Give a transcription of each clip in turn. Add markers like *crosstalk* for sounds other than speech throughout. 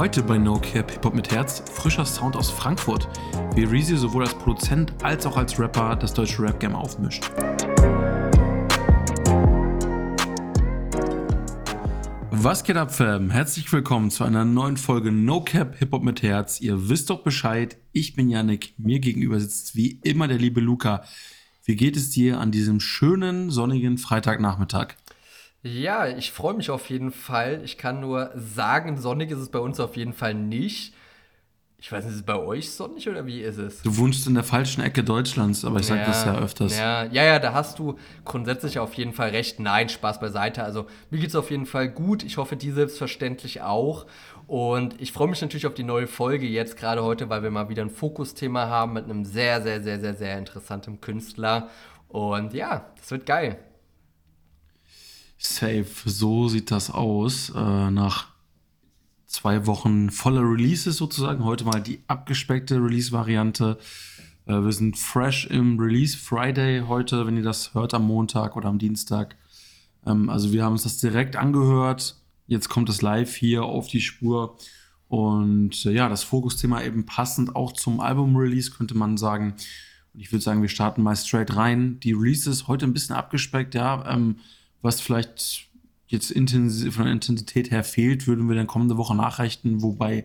Heute bei No Cap Hip Hop mit Herz, frischer Sound aus Frankfurt, wie Reezy sowohl als Produzent als auch als Rapper das deutsche Rap-Game aufmischt. Was geht ab, Fam? Herzlich willkommen zu einer neuen Folge No Cap Hip Hop mit Herz. Ihr wisst doch Bescheid, ich bin Yannick, mir gegenüber sitzt wie immer der liebe Luca. Wie geht es dir an diesem schönen, sonnigen Freitagnachmittag? Ja, ich freue mich auf jeden Fall. Ich kann nur sagen, sonnig ist es bei uns auf jeden Fall nicht. Ich weiß nicht, ist es bei euch sonnig oder wie ist es? Du wohnst in der falschen Ecke Deutschlands, aber ich sage das ja öfters. Ja, ja, ja, da hast du grundsätzlich auf jeden Fall recht. Nein, Spaß beiseite. Also mir geht es auf jeden Fall gut. Ich hoffe, die selbstverständlich auch. Und ich freue mich natürlich auf die neue Folge jetzt, gerade heute, weil wir mal wieder ein Fokusthema haben mit einem sehr, sehr, sehr, sehr, sehr interessanten Künstler. Und ja, das wird geil. Safe, so sieht das aus. Äh, nach zwei Wochen voller Releases sozusagen. Heute mal die abgespeckte Release-Variante. Äh, wir sind fresh im Release Friday heute, wenn ihr das hört am Montag oder am Dienstag. Ähm, also wir haben uns das direkt angehört. Jetzt kommt es live hier auf die Spur. Und äh, ja, das Fokusthema eben passend auch zum Album-Release, könnte man sagen. Und ich würde sagen, wir starten mal straight rein. Die Release ist heute ein bisschen abgespeckt, ja. Ähm, was vielleicht jetzt intensiv, von der Intensität her fehlt, würden wir dann kommende Woche nachreichen, wobei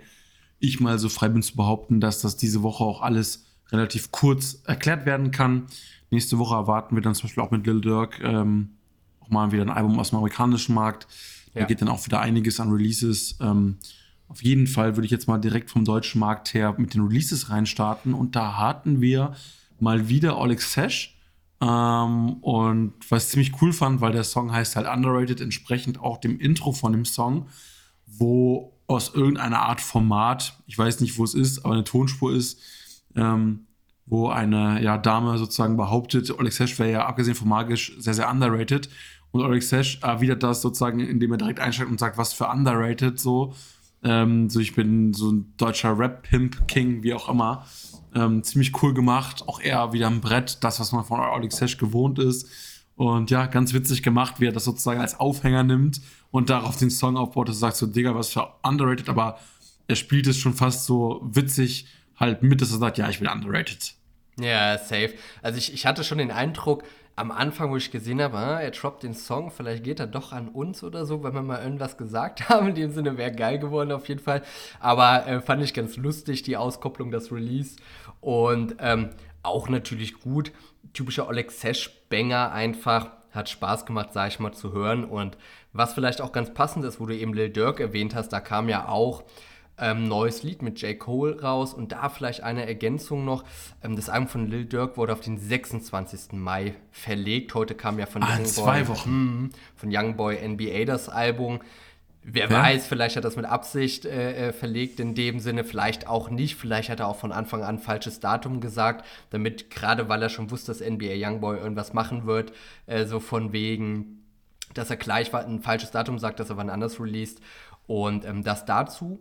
ich mal so frei bin zu behaupten, dass das diese Woche auch alles relativ kurz erklärt werden kann. Nächste Woche erwarten wir dann zum Beispiel auch mit Lil Durk ähm, auch mal wieder ein Album aus dem amerikanischen Markt. Da ja. geht dann auch wieder einiges an Releases. Ähm, auf jeden Fall würde ich jetzt mal direkt vom deutschen Markt her mit den Releases reinstarten. Und da hatten wir mal wieder Alex Sesh ähm, und was ich ziemlich cool fand, weil der Song heißt halt Underrated, entsprechend auch dem Intro von dem Song, wo aus irgendeiner Art Format, ich weiß nicht, wo es ist, aber eine Tonspur ist, ähm, wo eine ja, Dame sozusagen behauptet, Alex Hesch wäre ja abgesehen von magisch sehr, sehr underrated. Und Alex Hesch erwidert das sozusagen, indem er direkt einsteigt und sagt, was für underrated so. Ähm, so, ich bin so ein deutscher Rap-Pimp-King, wie auch immer. Ähm, ziemlich cool gemacht. Auch eher wieder ein Brett, das, was man von Alex Sesh gewohnt ist. Und ja, ganz witzig gemacht, wie er das sozusagen als Aufhänger nimmt und darauf den Song aufbaut. Das sagt so, Digga, was für underrated, aber er spielt es schon fast so witzig halt mit, dass er sagt, ja, ich bin underrated. Ja, safe. Also ich, ich hatte schon den Eindruck, am Anfang, wo ich gesehen habe, ah, er droppt den Song, vielleicht geht er doch an uns oder so, weil wir mal irgendwas gesagt *laughs* haben. In dem Sinne wäre geil geworden auf jeden Fall. Aber äh, fand ich ganz lustig, die Auskopplung, das Release. Und ähm, auch natürlich gut. Typischer Oleg Sesh-Banger einfach. Hat Spaß gemacht, sag ich mal, zu hören. Und was vielleicht auch ganz passend ist, wo du eben Lil Durk erwähnt hast, da kam ja auch ähm, neues Lied mit J. Cole raus und da vielleicht eine Ergänzung noch. Ähm, das Album von Lil Durk wurde auf den 26. Mai verlegt. Heute kam ja von ah, Young zwei Boy, Wochen. Mh, von Young Boy NBA das Album. Wer ja. weiß, vielleicht hat er das mit Absicht äh, äh, verlegt in dem Sinne, vielleicht auch nicht. Vielleicht hat er auch von Anfang an falsches Datum gesagt, damit, gerade weil er schon wusste, dass NBA Youngboy irgendwas machen wird, äh, so von wegen, dass er gleich ein falsches Datum sagt, dass er wann anders released. Und ähm, das dazu.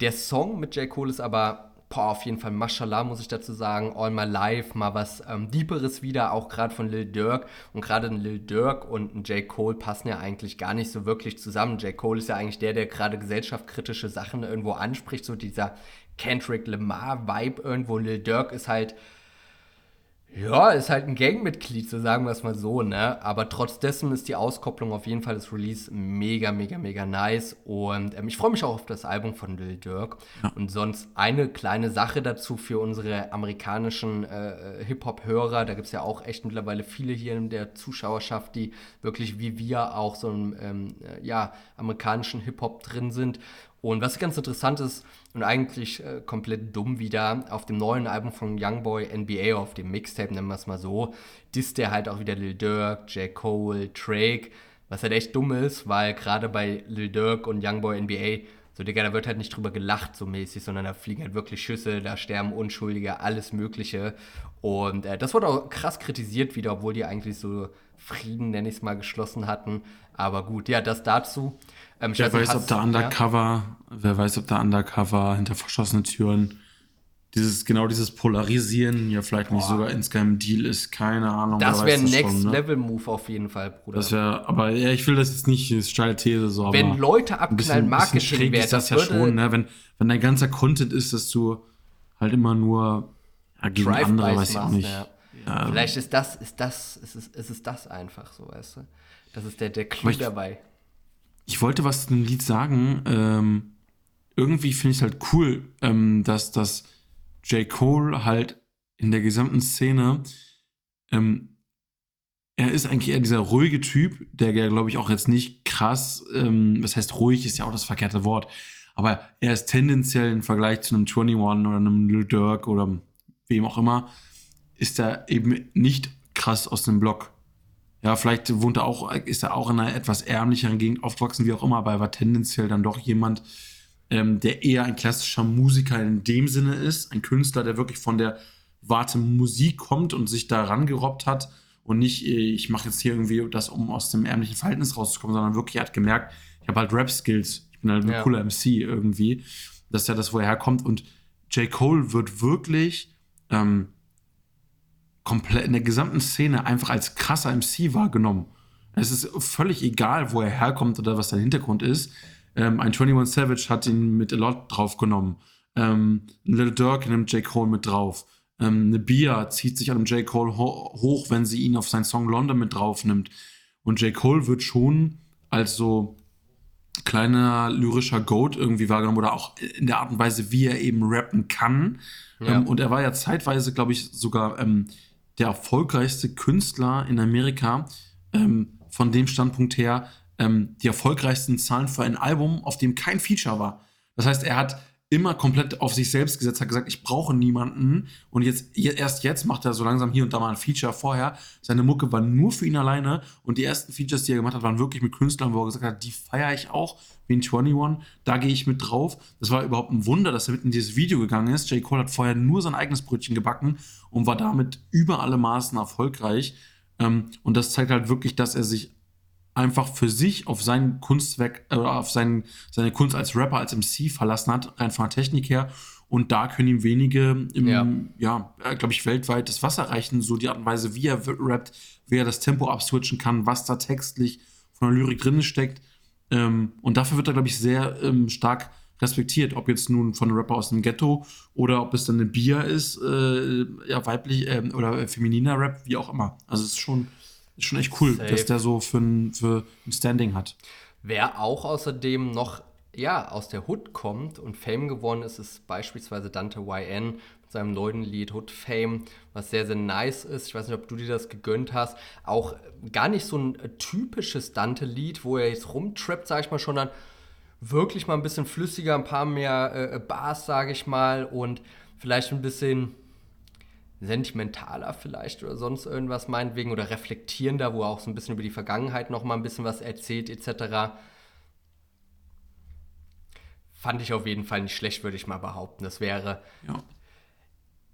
Der Song mit J. Cole ist aber boah, auf jeden Fall Mashallah, muss ich dazu sagen. All My Life, mal was ähm, Deeperes wieder, auch gerade von Lil Durk. Und gerade ein Lil Durk und ein J. Cole passen ja eigentlich gar nicht so wirklich zusammen. J. Cole ist ja eigentlich der, der gerade gesellschaftskritische Sachen irgendwo anspricht, so dieser Kendrick Lamar-Vibe irgendwo. Lil Durk ist halt ja, ist halt ein Gangmitglied, so sagen wir es mal so, ne? Aber trotz dessen ist die Auskopplung auf jeden Fall des Release mega, mega, mega nice. Und ähm, ich freue mich auch auf das Album von Lil Durk. Ja. Und sonst eine kleine Sache dazu für unsere amerikanischen äh, Hip-Hop-Hörer. Da gibt es ja auch echt mittlerweile viele hier in der Zuschauerschaft, die wirklich wie wir auch so im ähm, äh, ja, amerikanischen Hip-Hop drin sind. Und was ganz interessant ist und eigentlich äh, komplett dumm wieder, auf dem neuen Album von Youngboy NBA, auf dem Mixtape, nennen wir es mal so, disst der halt auch wieder Lil Durk, J. Cole, Drake, was halt echt dumm ist, weil gerade bei Lil Durk und Youngboy NBA, so Digga, da wird halt nicht drüber gelacht so mäßig, sondern da fliegen halt wirklich Schüsse, da sterben Unschuldige, alles Mögliche. Und äh, das wurde auch krass kritisiert wieder, obwohl die eigentlich so Frieden, nenne ich es mal, geschlossen hatten. Aber gut, ja, das dazu. Ähm, wer weiß, ob da Undercover, ja? wer weiß, ob da Undercover hinter verschlossenen Türen dieses, genau dieses Polarisieren ja vielleicht nicht sogar insgeheim Deal ist, keine Ahnung. Das wäre ein Next-Level-Move ne? auf jeden Fall, Bruder. Das wäre, aber ja, ich will das jetzt nicht, das steile These so, Wenn Leute abknallen, Marketing wäre das, das ja schon, ne? wenn, wenn dein ganzer Content ist, dass du halt immer nur ja, gegen andere, weiß ich auch nicht. Ja. Ja. Vielleicht ist das, ist das, ist es, ist es das einfach so, weißt du? Das ist der, der Clou dabei. Ich wollte was zu dem Lied sagen, ähm, irgendwie finde ich es halt cool, ähm, dass das J. Cole halt in der gesamten Szene, ähm, er ist eigentlich eher dieser ruhige Typ, der, glaube ich, auch jetzt nicht krass, ähm, was heißt ruhig, ist ja auch das verkehrte Wort, aber er ist tendenziell im Vergleich zu einem 21 oder einem Lil Durk oder wem auch immer, ist er eben nicht krass aus dem Block. Ja, vielleicht wohnt er auch, ist er auch in einer etwas ärmlicheren Gegend aufgewachsen, wie auch immer, aber er war tendenziell dann doch jemand, ähm, der eher ein klassischer Musiker in dem Sinne ist, ein Künstler, der wirklich von der Warte Musik kommt und sich da rangerobbt hat und nicht, äh, ich mache jetzt hier irgendwie das, um aus dem ärmlichen Verhältnis rauszukommen, sondern wirklich er hat gemerkt, ich habe halt Rap-Skills, ich bin halt ein ja. cooler MC irgendwie. Das ist ja das, wo er herkommt. Und J. Cole wird wirklich ähm, komplett in der gesamten Szene einfach als krasser MC wahrgenommen. Es ist völlig egal, wo er herkommt oder was sein Hintergrund ist. Ähm, ein 21 Savage hat ihn mit A Lot draufgenommen. Ähm, Little Dirk nimmt J. Cole mit drauf. Ähm, eine Bia zieht sich an einem J. Cole ho hoch, wenn sie ihn auf seinen Song London mit drauf nimmt. Und J. Cole wird schon als so kleiner lyrischer Goat irgendwie wahrgenommen oder auch in der Art und Weise, wie er eben rappen kann. Ja. Ähm, und er war ja zeitweise, glaube ich, sogar ähm, der erfolgreichste Künstler in Amerika ähm, von dem Standpunkt her, ähm, die erfolgreichsten Zahlen für ein Album, auf dem kein Feature war. Das heißt, er hat immer komplett auf sich selbst gesetzt, hat gesagt, ich brauche niemanden. Und jetzt, erst jetzt macht er so langsam hier und da mal ein Feature vorher. Seine Mucke war nur für ihn alleine. Und die ersten Features, die er gemacht hat, waren wirklich mit Künstlern, wo er gesagt hat, die feiere ich auch, wie in 21. Da gehe ich mit drauf. Das war überhaupt ein Wunder, dass er mit in dieses Video gegangen ist. J. Cole hat vorher nur sein eigenes Brötchen gebacken und war damit über alle Maßen erfolgreich. Ähm, und das zeigt halt wirklich, dass er sich einfach für sich auf sein Kunstwerk oder äh, auf sein, seine Kunst als Rapper, als MC verlassen hat, rein von der Technik her. Und da können ihm wenige im, ja, ja äh, glaube ich, weltweit das Wasser reichen, so die Art und Weise, wie er rappt, wie er das Tempo abswitchen kann, was da textlich von der Lyrik drin steckt. Ähm, und dafür wird er, glaube ich, sehr ähm, stark respektiert, ob jetzt nun von einem Rapper aus dem Ghetto oder ob es dann eine Bier ist, äh, ja, weiblich äh, oder femininer Rap, wie auch immer. Also es ist schon ist schon echt cool, Safe. dass der so für ein, für ein Standing hat. Wer auch außerdem noch ja, aus der Hood kommt und Fame geworden ist, ist beispielsweise Dante YN mit seinem neuen Lied Hood Fame, was sehr, sehr nice ist. Ich weiß nicht, ob du dir das gegönnt hast. Auch gar nicht so ein typisches Dante-Lied, wo er jetzt rumtrappt, sag ich mal schon, dann wirklich mal ein bisschen flüssiger, ein paar mehr äh, Bars, sage ich mal, und vielleicht ein bisschen sentimentaler vielleicht oder sonst irgendwas meinetwegen oder reflektierender, wo er auch so ein bisschen über die Vergangenheit noch mal ein bisschen was erzählt etc. Fand ich auf jeden Fall nicht schlecht, würde ich mal behaupten. Das wäre. Ja.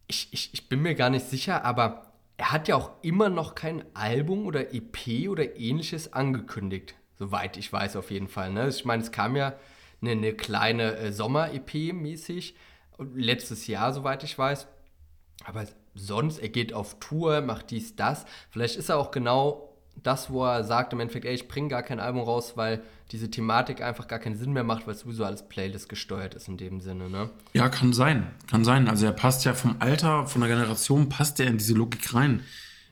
Ich, ich, ich bin mir gar nicht sicher, aber er hat ja auch immer noch kein Album oder EP oder ähnliches angekündigt. Soweit ich weiß, auf jeden Fall. Ne? Ich meine, es kam ja eine, eine kleine äh, Sommer-EP mäßig. Letztes Jahr, soweit ich weiß. Aber sonst, er geht auf Tour, macht dies, das. Vielleicht ist er auch genau das, wo er sagt im Endeffekt, ey, ich bringe gar kein Album raus, weil diese Thematik einfach gar keinen Sinn mehr macht, weil es sowieso alles Playlist gesteuert ist in dem Sinne, ne? Ja, kann sein. Kann sein. Also er passt ja vom Alter, von der Generation, passt er in diese Logik rein.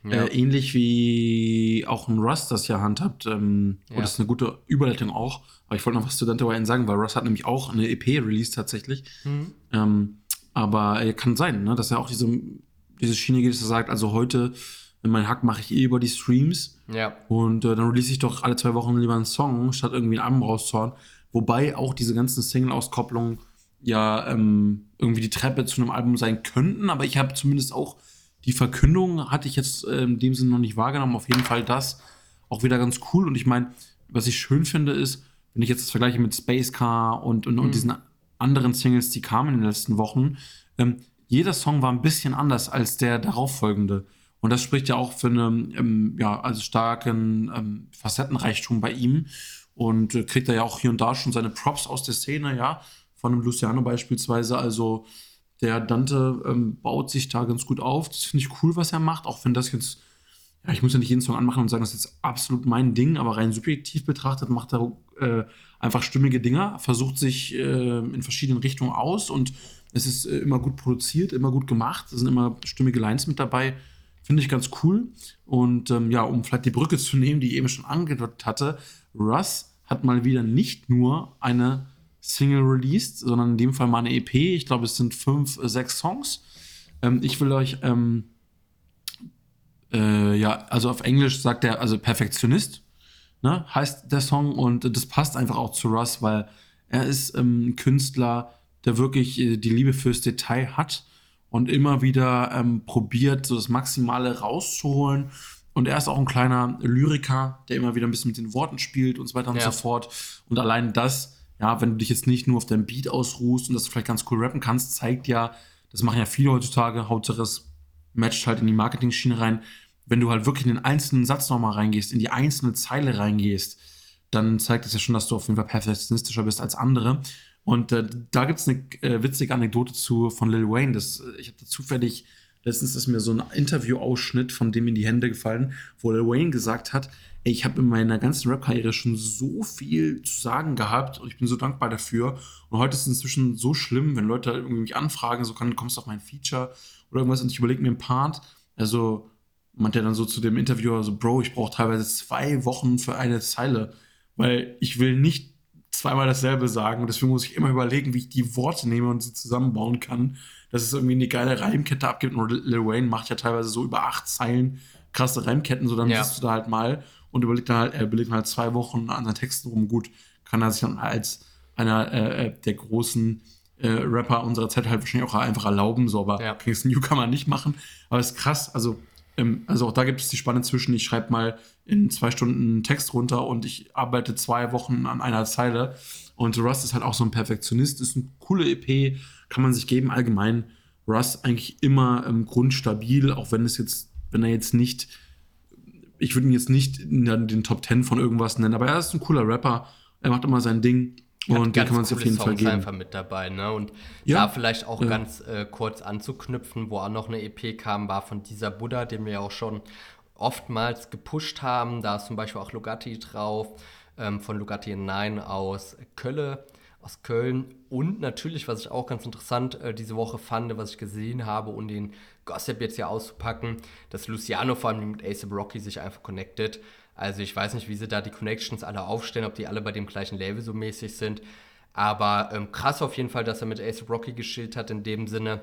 Ja. Äh, ähnlich wie auch ein Russ das ja handhabt. Ähm, ja. Und das ist eine gute Überleitung auch. Aber ich wollte noch was zu Dante Wine sagen, weil Russ hat nämlich auch eine EP released tatsächlich. Mhm. Ähm, aber er kann sein, ne, dass er auch diese diese Schiene geht, dass er sagt, also heute, mein Hack mache ich eh über die Streams. Ja. Und äh, dann release ich doch alle zwei Wochen lieber einen Song, statt irgendwie ein Album rauszuhauen. Wobei auch diese ganzen Single-Auskopplungen ja ähm, irgendwie die Treppe zu einem Album sein könnten, aber ich habe zumindest auch die Verkündung, hatte ich jetzt äh, in dem Sinne noch nicht wahrgenommen. Auf jeden Fall das auch wieder ganz cool. Und ich meine, was ich schön finde, ist, wenn ich jetzt das vergleiche mit Space Car und, und, mhm. und diesen anderen Singles, die kamen in den letzten Wochen, ähm, jeder Song war ein bisschen anders als der darauffolgende. Und das spricht ja auch für einen ähm, ja, also starken ähm, Facettenreichtum bei ihm. Und äh, kriegt er ja auch hier und da schon seine Props aus der Szene, ja, von einem Luciano beispielsweise. Also Der Dante ähm, baut sich da ganz gut auf. Das finde ich cool, was er macht, auch wenn das jetzt, ja, ich muss ja nicht jeden Song anmachen und sagen, das ist jetzt absolut mein Ding, aber rein subjektiv betrachtet macht er äh, einfach stimmige Dinger, versucht sich äh, in verschiedenen Richtungen aus und es ist äh, immer gut produziert, immer gut gemacht. Es sind immer stimmige Lines mit dabei. Finde ich ganz cool. Und ähm, ja, um vielleicht die Brücke zu nehmen, die ich eben schon angedeutet hatte, Russ hat mal wieder nicht nur eine Single released, sondern in dem Fall mal eine EP. Ich glaube, es sind fünf, äh, sechs Songs. Ähm, ich will euch, ähm, äh, ja, also auf Englisch sagt er, also Perfektionist, ne, heißt der Song und das passt einfach auch zu Russ, weil er ist ähm, ein Künstler, der wirklich äh, die Liebe fürs Detail hat und immer wieder ähm, probiert, so das Maximale rauszuholen. Und er ist auch ein kleiner Lyriker, der immer wieder ein bisschen mit den Worten spielt und so weiter und ja. so fort. Und allein das, ja, wenn du dich jetzt nicht nur auf deinem Beat ausruhst und das vielleicht ganz cool rappen kannst, zeigt ja, das machen ja viele heutzutage, Hauptsache es matcht halt in die Marketing-Schiene rein. Wenn du halt wirklich in den einzelnen Satz nochmal reingehst, in die einzelne Zeile reingehst, dann zeigt das ja schon, dass du auf jeden Fall perfektionistischer bist als andere. Und äh, da gibt es eine äh, witzige Anekdote zu von Lil Wayne. Das, äh, ich habe zufällig, letztens ist mir so ein Interview-Ausschnitt von dem in die Hände gefallen, wo Lil Wayne gesagt hat, ey, ich habe in meiner ganzen Rap-Karriere schon so viel zu sagen gehabt und ich bin so dankbar dafür. Und heute ist es inzwischen so schlimm, wenn Leute irgendwie mich anfragen, so kann, kommst du auf mein Feature oder irgendwas und ich überlege mir einen Part. Also meint er dann so zu dem Interviewer so, Bro, ich brauche teilweise zwei Wochen für eine Zeile, weil ich will nicht zweimal dasselbe sagen. Und deswegen muss ich immer überlegen, wie ich die Worte nehme und sie zusammenbauen kann, dass es irgendwie eine geile Reimkette abgibt. Und Lil Wayne macht ja teilweise so über acht Zeilen krasse Reimketten, so dann ja. sitzt du da halt mal und überlegt dann halt, er überlegt halt zwei Wochen an seinen Texten rum. Gut, kann er sich dann als einer äh, äh, der großen äh, Rapper unserer Zeit halt wahrscheinlich auch einfach erlauben, so, aber ja. Kann man nicht machen. Aber es ist krass, also also auch da gibt es die Spanne zwischen, ich schreibe mal in zwei Stunden einen Text runter und ich arbeite zwei Wochen an einer Zeile. Und Rust ist halt auch so ein Perfektionist, ist eine coole EP, kann man sich geben. Allgemein Rust eigentlich immer ähm, grundstabil, auch wenn es jetzt, wenn er jetzt nicht, ich würde ihn jetzt nicht in den Top Ten von irgendwas nennen, aber er ist ein cooler Rapper, er macht immer sein Ding. Und den kann man sich auf jeden Songs Fall geben. einfach mit dabei, ne? Und ja, da vielleicht auch ja. ganz äh, kurz anzuknüpfen, wo auch noch eine EP kam, war von dieser Buddha, den wir ja auch schon oftmals gepusht haben. Da ist zum Beispiel auch Lugatti drauf, ähm, von Lugatti 9 aus Kölle, aus Köln. Und natürlich, was ich auch ganz interessant äh, diese Woche fand, was ich gesehen habe, um den Gossip jetzt hier auszupacken, dass Luciano vor allem mit ASAP Rocky sich einfach connected. Also ich weiß nicht, wie sie da die Connections alle aufstellen, ob die alle bei dem gleichen Level so mäßig sind. Aber ähm, krass auf jeden Fall, dass er mit Ace Rocky geschillt hat in dem Sinne.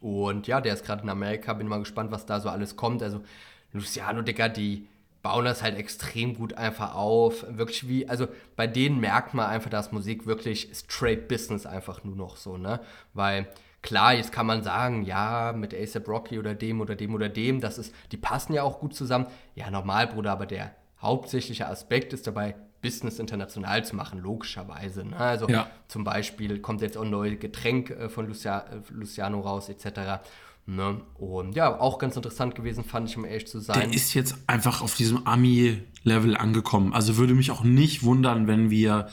Und ja, der ist gerade in Amerika, bin mal gespannt, was da so alles kommt. Also Luciano, Digga, die bauen das halt extrem gut einfach auf. Wirklich wie, also bei denen merkt man einfach, dass Musik wirklich straight Business einfach nur noch so, ne? Weil Klar, jetzt kann man sagen, ja, mit ASAP Rocky oder dem oder dem oder dem, das ist, die passen ja auch gut zusammen. Ja, normal, Bruder, aber der hauptsächliche Aspekt ist dabei, Business international zu machen, logischerweise. Ne? Also ja. zum Beispiel kommt jetzt auch ein neues Getränk äh, von Lucia, äh, Luciano raus, etc. Ne? Und ja, auch ganz interessant gewesen, fand ich, um ehrlich zu sein. Der ist jetzt einfach auf diesem Ami-Level angekommen. Also würde mich auch nicht wundern, wenn wir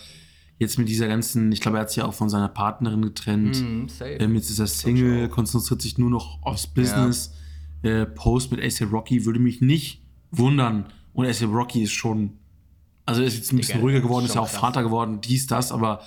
jetzt mit dieser ganzen, ich glaube, er hat sich ja auch von seiner Partnerin getrennt. Mm, ähm, jetzt ist er Single, konzentriert sich nur noch aufs Business. Ja. Äh, Post mit ASAP Rocky würde mich nicht wundern. Und ASAP Rocky ist schon, also ist jetzt ein bisschen Digga, ruhiger geworden, ist ja auch. Vater geworden, dies, das, aber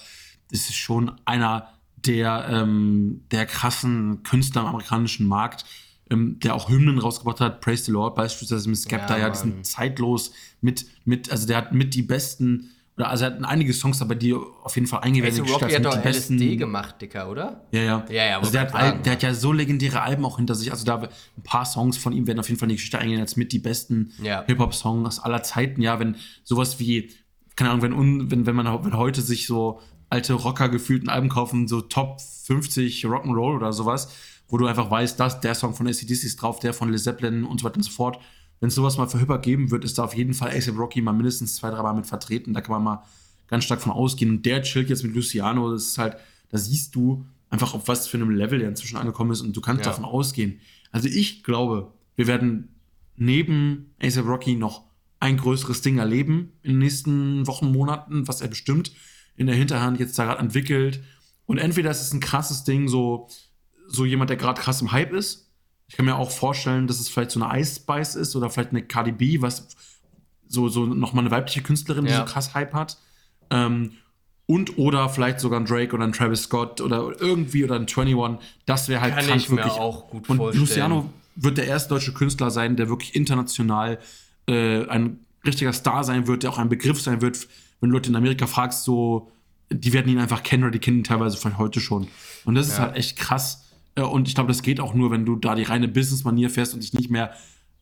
es ist schon einer der, ähm, der krassen Künstler am amerikanischen Markt, ähm, der auch Hymnen rausgebracht hat, Praise the Lord beispielsweise mit Skepta, ja, ja die sind zeitlos mit, mit, also der hat mit die besten oder also er hat einige Songs dabei, die auf jeden Fall eingewendet also Rocky hat doch LSD besten, gemacht, Dicker, oder? Ja, ja. ja, ja also der, hat Al, der hat ja so legendäre Alben auch hinter sich. Also da ein paar Songs von ihm werden auf jeden Fall in die Geschichte eingehen als mit die besten ja. Hip-Hop-Songs aller Zeiten. Ja, wenn sowas wie, keine Ahnung, wenn, wenn, wenn man wenn heute sich so alte Rocker gefühlten Alben kaufen, so Top 50 Rock'n'Roll oder sowas, wo du einfach weißt, dass der Song von ACDC ist drauf, der von Led Zeppelin und so weiter und so fort wenn es sowas mal für Hip-Hop geben wird, ist da auf jeden Fall ASAP Rocky mal mindestens zwei, drei Mal mit vertreten. Da kann man mal ganz stark von ausgehen. Und der chillt jetzt mit Luciano. Das ist halt, da siehst du einfach, auf was für einem Level der inzwischen angekommen ist und du kannst ja. davon ausgehen. Also ich glaube, wir werden neben ASAP Rocky noch ein größeres Ding erleben in den nächsten Wochen, Monaten, was er bestimmt in der Hinterhand jetzt da gerade entwickelt. Und entweder ist es ein krasses Ding, so so jemand, der gerade krass im Hype ist. Ich kann mir auch vorstellen, dass es vielleicht so eine Ice Spice ist oder vielleicht eine Cardi B, was so, so nochmal eine weibliche Künstlerin, die so krass Hype hat. Ähm, und oder vielleicht sogar ein Drake oder ein Travis Scott oder irgendwie oder ein 21. Das wäre halt Kann krank, ich mir auch gut und vorstellen. Luciano wird der erste deutsche Künstler sein, der wirklich international äh, ein richtiger Star sein wird, der auch ein Begriff sein wird, wenn du Leute in Amerika fragst, so, die werden ihn einfach kennen oder die kennen ihn teilweise von heute schon. Und das ist Ja. halt echt krass. Äh, Und ich glaube, das geht auch nur, wenn du da die reine Business-Manier fährst und dich nicht mehr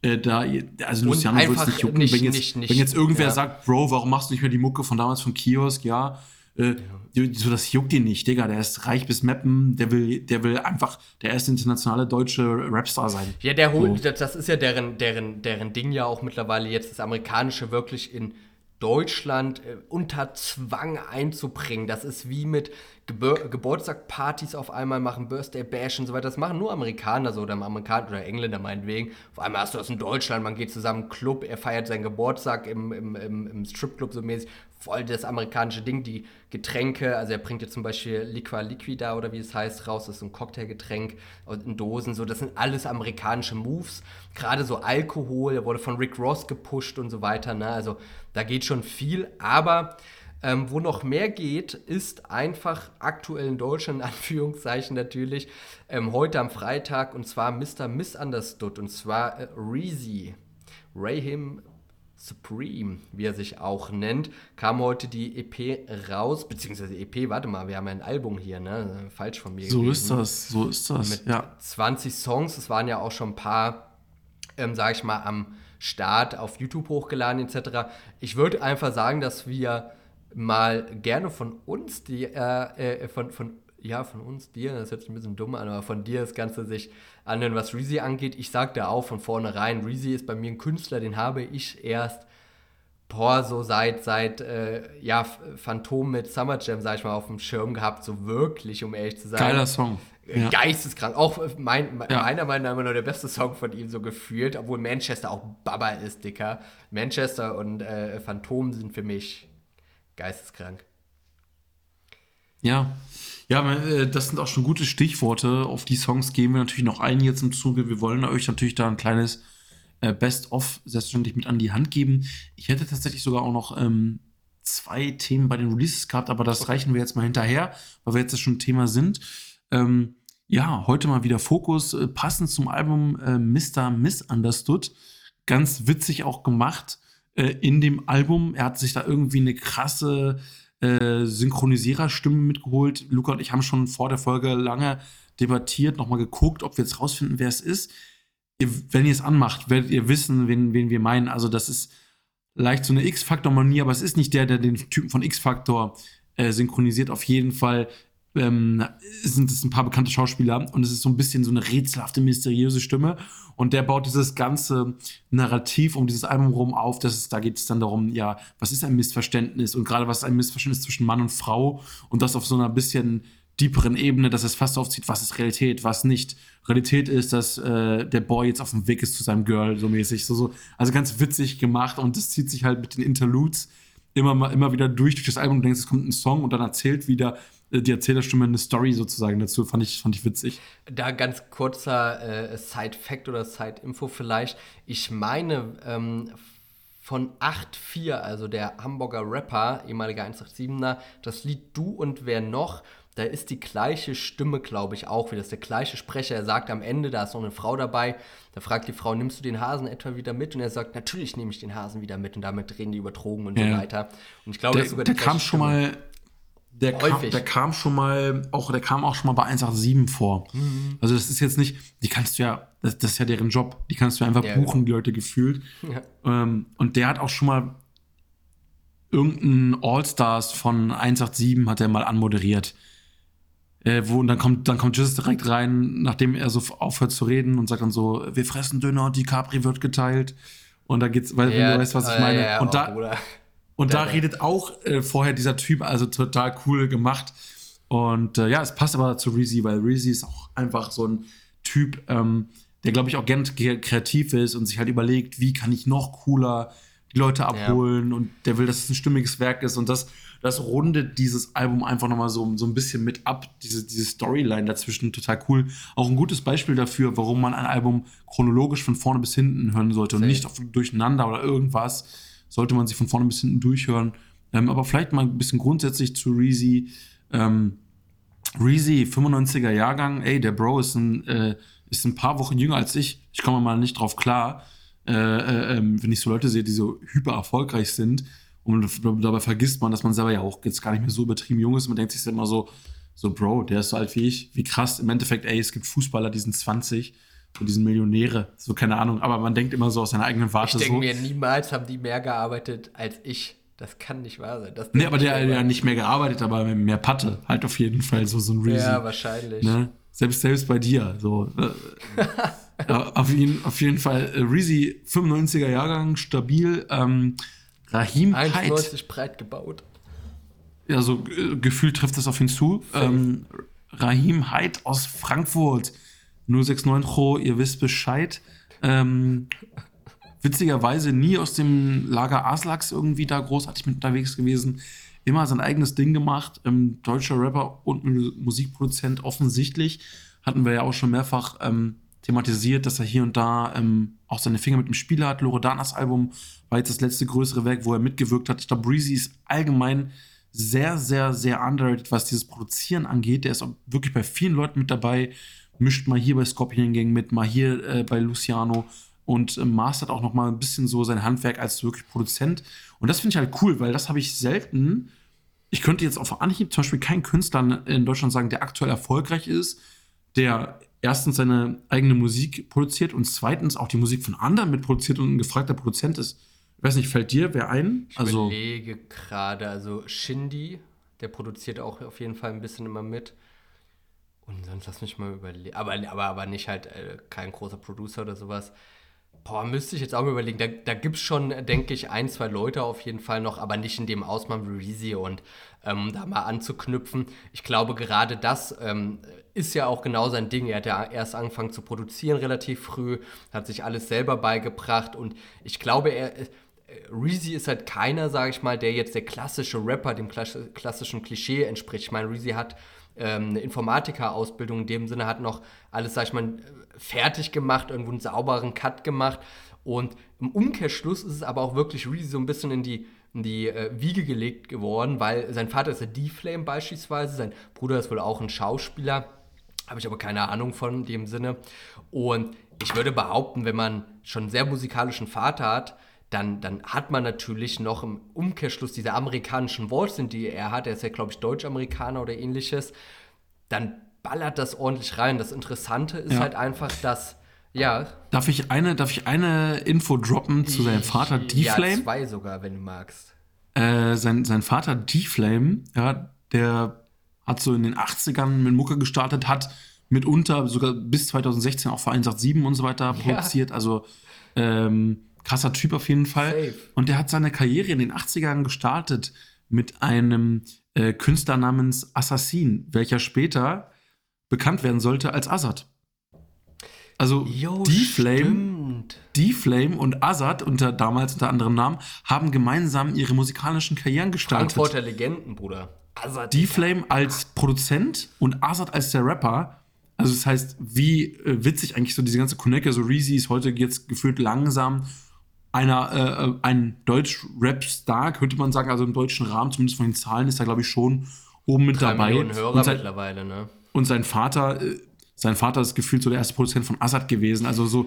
äh, da, also Und Luciano wird es nicht jucken. nicht- wenn, jetzt, nicht- nicht- wenn jetzt irgendwer ja. sagt, Bro, warum machst du nicht mehr die Mucke von damals von Kiosk? Ja, äh, die- so das juckt ihn nicht, Digga. Der ist reich bis Mappen, der will, der will einfach der erste internationale deutsche Rapstar sein. Ja, der holt, So. das, das ist ja deren, deren, deren Ding ja auch mittlerweile jetzt, das Amerikanische wirklich in Deutschland äh, unter Zwang einzubringen. Das ist wie mit Gebur Geburtstagpartys auf einmal machen, Birthday Bash und so weiter. Das machen nur Amerikaner so oder Amerikaner oder Engländer meinetwegen. Auf einmal hast du das in Deutschland, man geht zusammen einen Club, er feiert seinen Geburtstag im, im, im, im Stripclub so mäßig. Voll das amerikanische Ding, die Getränke, also er bringt jetzt zum Beispiel Liqua Liquida oder wie es heißt raus, das ist so ein Cocktailgetränk in Dosen, so, das sind alles amerikanische Moves. Gerade so Alkohol, der wurde von Rick Ross gepusht und so weiter, ne? also da geht schon viel, aber ähm, wo noch mehr geht, ist einfach aktuell in Deutschland, in Anführungszeichen natürlich, ähm, heute am Freitag und zwar Mr. Misunderstood und zwar äh, Reezy. Rahim Supreme, wie er sich auch nennt, kam heute die EP raus, beziehungsweise EP, warte mal, wir haben ja ein Album hier, ne? Falsch von mir So gewesen. ist das, so ist das. Mit ja. 20 Songs, es waren ja auch schon ein paar, ähm, sag ich mal, am Start auf YouTube hochgeladen etc. Ich würde einfach sagen, dass wir mal gerne von uns, die, äh, äh, von, von, ja, von uns, dir, das hört sich ein bisschen dumm an, aber von dir das Ganze sich anhören, was Reezy angeht. Ich sag da auch von vornherein, Reezy ist bei mir ein Künstler, den habe ich erst boah, so seit, seit äh, ja, Phantom mit Summer Jam, sag ich mal, auf dem Schirm gehabt, so wirklich, um ehrlich zu sein. Geiler Song. Äh, Ja. Geisteskrank. Auch äh, mein, me- Ja. meiner Meinung nach immer nur der beste Song von ihm so gefühlt, obwohl Manchester auch Baba ist, Dicker. Manchester und äh, Phantom sind für mich geisteskrank. Ja. Ja, äh, das sind auch schon gute Stichworte. Auf die Songs gehen wir natürlich noch ein jetzt im Zuge. Wir wollen euch natürlich da ein kleines äh, Best-of selbstverständlich mit an die Hand geben. Ich hätte tatsächlich sogar auch noch ähm, zwei Themen bei den Releases gehabt, aber das reichen wir jetzt mal hinterher, weil wir jetzt schon Thema sind. Ähm, ja, heute mal wieder Fokus, äh, passend zum Album äh, Mr. Misunderstood. Ganz witzig auch gemacht äh, in dem Album. Er hat sich da irgendwie eine krasse äh, Synchronisiererstimme mitgeholt. Luca und ich haben schon vor der Folge lange debattiert, nochmal geguckt, ob wir jetzt rausfinden, wer es ist. Ihr, wenn ihr es anmacht, werdet ihr wissen, wen, wen wir meinen. Also, das ist leicht so eine X-Faktor-Manie, aber es ist nicht der, der den Typen von X-Faktor äh, synchronisiert. Auf jeden Fall ähm, sind es ein paar bekannte Schauspieler und es ist so ein bisschen so eine rätselhafte, mysteriöse Stimme. Und der baut dieses ganze Narrativ um dieses Album rum auf. Das ist, da geht es dann darum, ja, was ist ein Missverständnis und gerade was ist ein Missverständnis zwischen Mann und Frau und das auf so einer bisschen deeperen Ebene, dass es fast aufzieht, was ist Realität, was nicht. Realität ist, dass äh, der Boy jetzt auf dem Weg ist zu seinem Girl, so mäßig. So, so. Also ganz witzig gemacht und das zieht sich halt mit den Interludes immer, immer wieder durch, durch das Album. Du denkst, es kommt ein Song und dann erzählt wieder die Erzählerstimme eine Story sozusagen dazu. Fand ich, fand ich witzig. Da ganz kurzer äh, Side-Fact oder Side-Info vielleicht. Ich meine, ähm, von 8.4, also der Hamburger Rapper, ehemaliger 187er, das Lied Du und Wer noch, da ist die gleiche Stimme, glaube ich, auch wieder. Das ist der gleiche Sprecher. Er sagt am Ende, da ist noch eine Frau dabei. Da fragt die Frau, nimmst du den Hasen etwa wieder mit? Und er sagt, natürlich nehme ich den Hasen wieder mit. Und damit reden die übertrogen und Ja. so weiter. Und ich glaube, Der, das ist sogar der kam schon mal. Der kam, der kam schon mal, auch der kam auch schon mal bei 187 vor. Mhm. Also das ist jetzt nicht, die kannst du ja, das, das ist ja deren Job, die kannst du einfach Ja, buchen, die Leute gefühlt. Ja. Ähm, und der hat auch schon mal irgendein All-Stars von 187 hat er mal anmoderiert. Äh, wo, und dann kommt, dann kommt Jesus direkt rein, nachdem er so aufhört zu reden und sagt dann so, wir fressen Döner, die Capri wird geteilt. Und da geht's, weil Ja, wenn du weißt, was ich äh, meine. ja, und oh, da, Und da Ja. redet auch äh, vorher dieser Typ, also total cool gemacht. Und äh, ja, es passt aber zu Reezy, weil Reezy ist auch einfach so ein Typ, ähm, der, glaube ich, auch gern ge- kreativ ist und sich halt überlegt, wie kann ich noch cooler die Leute abholen. Und der will, dass es ein stimmiges Werk ist. Und das, Das rundet dieses Album einfach nochmal so, so ein bisschen mit ab, diese, diese Storyline dazwischen, total cool. Auch ein gutes Beispiel dafür, warum man ein Album chronologisch von vorne bis hinten hören sollte und nicht auf, durcheinander oder irgendwas. Sollte man sich von vorne bis hinten durchhören. Ähm, aber vielleicht mal ein bisschen grundsätzlich zu Reezy. Ähm, Reezy, 95er Jahrgang, ey, der Bro ist ein, äh, ist ein paar Wochen jünger als ich. Ich komme mal nicht drauf klar, äh, äh, ähm, wenn ich so Leute sehe, die so hyper erfolgreich sind. Und dabei vergisst man, dass man selber ja auch jetzt gar nicht mehr so übertrieben jung ist. Man denkt sich immer so, so, Bro, der ist so alt wie ich. Wie krass. Im Endeffekt, ey, es gibt Fußballer, die sind 20 so diesen Millionäre, so keine Ahnung, aber man denkt immer so aus seiner eigenen Warte ich so. Denke mir, niemals haben die mehr gearbeitet als ich. Das kann nicht wahr sein. Das nee, aber der hat ja nicht mehr gearbeitet, aber mehr Patte. Halt auf jeden Fall so, so ein Reason. Ja, wahrscheinlich. Ne? Selbst, selbst bei dir. So. äh, *laughs* auf, jeden, auf jeden Fall. Äh, Reezy, 95er Jahrgang, stabil. Ähm, Rahim 91 breit gebaut. Ja, so äh, gefühlt trifft das auf ihn zu. Ähm, Rahim Heid aus Frankfurt. 069 Pro, ihr wisst Bescheid. Ähm, witzigerweise nie aus dem Lager Aslax irgendwie da großartig mit unterwegs gewesen. Immer sein eigenes Ding gemacht. Ähm, deutscher Rapper und Musikproduzent offensichtlich. Hatten wir ja auch schon mehrfach ähm, thematisiert, dass er hier und da ähm, auch seine Finger mit dem Spiel hat. Loredanas Album war jetzt das letzte größere Werk, wo er mitgewirkt hat. Ich glaube, Breezy ist allgemein sehr, sehr, sehr underrated, was dieses Produzieren angeht. Der ist auch wirklich bei vielen Leuten mit dabei. Mischt mal hier bei Scorpion Gang mit, mal hier äh, bei Luciano und äh, mastert auch noch mal ein bisschen so sein Handwerk als wirklich Produzent. Und das finde ich halt cool, weil das habe ich selten. Ich könnte jetzt auf Anhieb zum Beispiel keinen Künstler in Deutschland sagen, der aktuell erfolgreich ist, der erstens seine eigene Musik produziert und zweitens auch die Musik von anderen mitproduziert und ein gefragter Produzent ist. Ich weiß nicht, fällt dir wer ein? Ich also, überlege gerade, also Shindy, der produziert auch auf jeden Fall ein bisschen immer mit. Und sonst lass mich mal überlegen. Aber, aber, aber nicht halt äh, kein großer Producer oder sowas. Boah, müsste ich jetzt auch mal überlegen. Da, da gibt es schon, denke ich, ein, zwei Leute auf jeden Fall noch, aber nicht in dem Ausmaß wie Reezy. Und ähm, da mal anzuknüpfen, ich glaube, gerade das ähm, ist ja auch genau sein Ding. Er hat ja erst angefangen zu produzieren relativ früh, hat sich alles selber beigebracht. Und ich glaube, er. Äh, Reezy ist halt keiner, sage ich mal, der jetzt der klassische Rapper dem klassischen Klischee entspricht. Ich meine, Reezy hat ähm, eine Informatiker-Ausbildung in dem Sinne, hat noch alles, sag ich mal, fertig gemacht, irgendwo einen sauberen Cut gemacht. Und im Umkehrschluss ist es aber auch wirklich Reezy so ein bisschen in die, in die äh, Wiege gelegt geworden, weil sein Vater ist der D-Flame beispielsweise, sein Bruder ist wohl auch ein Schauspieler, habe ich aber keine Ahnung von in dem Sinne. Und ich würde behaupten, wenn man schon einen sehr musikalischen Vater hat, dann, dann hat man natürlich noch im Umkehrschluss diese amerikanischen Wurzeln, die er hat. Er ist ja, glaube ich, Deutsch-Amerikaner oder ähnliches. Dann ballert das ordentlich rein. Das Interessante ist ja. halt einfach, dass. Ja. Darf ich eine, darf ich eine Info droppen zu seinem Vater D-Flame? Ja, zwei sogar, wenn du magst. Äh, sein, sein Vater D-Flame, ja, der hat so in den 80ern mit Mucke gestartet, hat mitunter sogar bis 2016 auch Verein 7 und so weiter produziert. Ja. Also ähm, krasser Typ auf jeden Fall. Safe. Und der hat seine Karriere in den 80ern gestartet mit einem äh, Künstler namens Assassin, welcher später bekannt werden sollte als Azad. Also die Flame, die Flame und Azad unter damals unter anderem Namen haben gemeinsam ihre musikalischen Karrieren gestartet. Frankfurter Legenden, Bruder. Azad. Die Flame als Produzent und Azad als der Rapper. Also das heißt, wie äh, witzig eigentlich so diese ganze Connector, so Reezy ist heute jetzt gefühlt langsam einer, äh, äh, ein Deutsch-Rap-Star, könnte man sagen, also im deutschen Rahmen, zumindest von den Zahlen, ist er, glaube ich, schon oben mit Drei dabei. Millionen Hörer und sein, mittlerweile, ne? Und sein Vater, äh, sein Vater ist gefühlt so der erste Produzent von Assad gewesen. Also so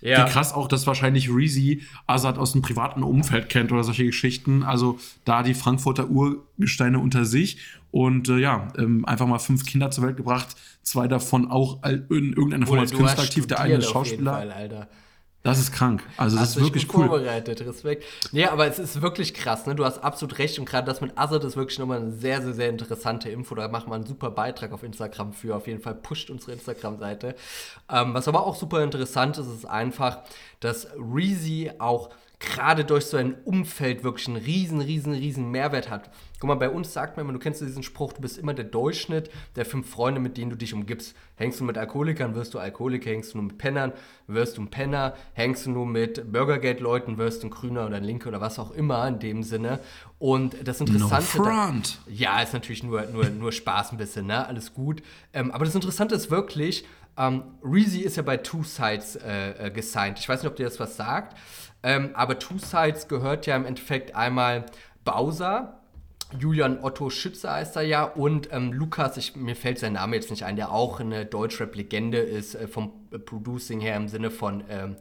ja. wie krass auch, dass wahrscheinlich Reezy Assad aus dem privaten Umfeld kennt oder solche Geschichten. Also da die Frankfurter Urgesteine unter sich. Und äh, ja, ähm, einfach mal fünf Kinder zur Welt gebracht, zwei davon auch in irgendeiner Form als Künstler aktiv, der eine Schauspieler. Fall, Alter. Das ist krank. Also, das hast ist wirklich cool. vorbereitet, Respekt. Nee, aber es ist wirklich krass, ne? Du hast absolut recht. Und gerade das mit Azad ist wirklich nochmal eine sehr, sehr, sehr interessante Info. Da macht man einen super Beitrag auf Instagram für. Auf jeden Fall pusht unsere Instagram-Seite. Ähm, was aber auch super interessant ist, ist einfach, dass Reezy auch gerade durch so ein Umfeld wirklich einen riesen, riesen, riesen Mehrwert hat. Guck mal, bei uns sagt man immer, du kennst diesen Spruch, du bist immer der Durchschnitt der fünf Freunde, mit denen du dich umgibst. Hängst du mit Alkoholikern, wirst du Alkoholiker, hängst du nur mit Pennern, wirst du ein Penner, hängst du nur mit Bürgergeld-Leuten, wirst du ein Grüner oder ein Linker oder was auch immer in dem Sinne. Und das Interessante. No front. Da, ja, ist natürlich nur, nur, nur Spaß ein bisschen, ne? Alles gut. Ähm, aber das Interessante ist wirklich, ähm, Reezy ist ja bei Two Sides äh, äh, gesigned. Ich weiß nicht, ob dir das was sagt. Ähm, aber Two Sides gehört ja im Endeffekt einmal Bowser, Julian Otto Schütze heißt er ja und ähm, Lukas, ich, mir fällt sein Name jetzt nicht ein, der auch eine Deutschrap-Legende ist, äh, vom Producing her im Sinne von ähm,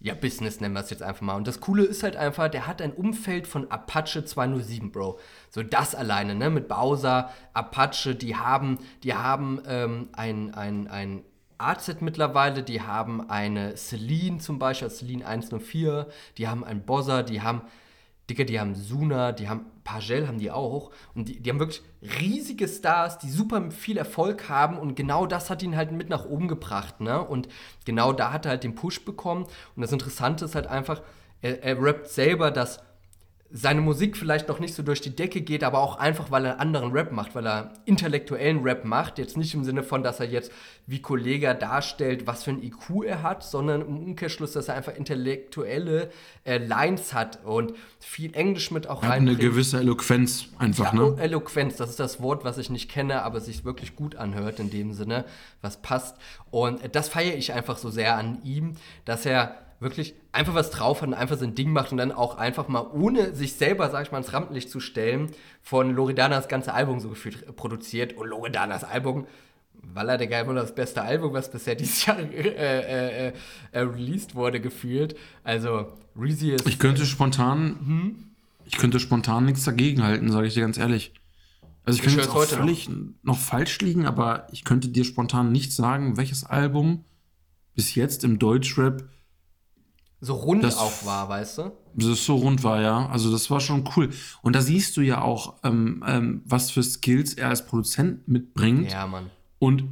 ja, Business nennen wir es jetzt einfach mal. Und das Coole ist halt einfach, der hat ein Umfeld von Apache 207, Bro. So das alleine, ne? Mit Bowser, Apache, die haben, die haben ähm, ein, ein, ein AZ mittlerweile, die haben eine Celine zum Beispiel, Celine 104, die haben einen Bozzer, die haben, Digga, die haben Suna, die haben Pagel haben die auch. Und die, die haben wirklich riesige Stars, die super viel Erfolg haben. Und genau das hat ihn halt mit nach oben gebracht. Ne? Und genau da hat er halt den Push bekommen. Und das Interessante ist halt einfach, er, er rappt selber, dass seine Musik vielleicht noch nicht so durch die Decke geht, aber auch einfach, weil er anderen Rap macht, weil er intellektuellen Rap macht. Jetzt nicht im Sinne von, dass er jetzt wie Kollega darstellt, was für ein IQ er hat, sondern im Umkehrschluss, dass er einfach intellektuelle äh, Lines hat und viel Englisch mit auch rein. Eine gewisse Eloquenz einfach, ja, ne? Eloquenz, das ist das Wort, was ich nicht kenne, aber sich wirklich gut anhört in dem Sinne, was passt. Und das feiere ich einfach so sehr an ihm, dass er wirklich einfach was drauf hat und einfach sein Ding macht und dann auch einfach mal, ohne sich selber, sag ich mal, ins Rampenlicht zu stellen, von Loredana das ganze Album so gefühlt produziert. Und Loredanas Album, Walla der Geil das beste Album, was bisher dieses Jahr äh, äh, äh, released wurde, gefühlt. Also, Reezy ist. Ich könnte spontan. Hm? Ich könnte spontan nichts dagegen halten, sage ich dir ganz ehrlich. Also ich, ich könnte jetzt auch völlig noch. noch falsch liegen, aber ich könnte dir spontan nicht sagen, welches Album bis jetzt im Deutschrap so rund das, auch war, weißt du? Das so rund war, ja. Also das war schon cool. Und da siehst du ja auch, ähm, ähm, was für Skills er als Produzent mitbringt. Ja, Mann. Und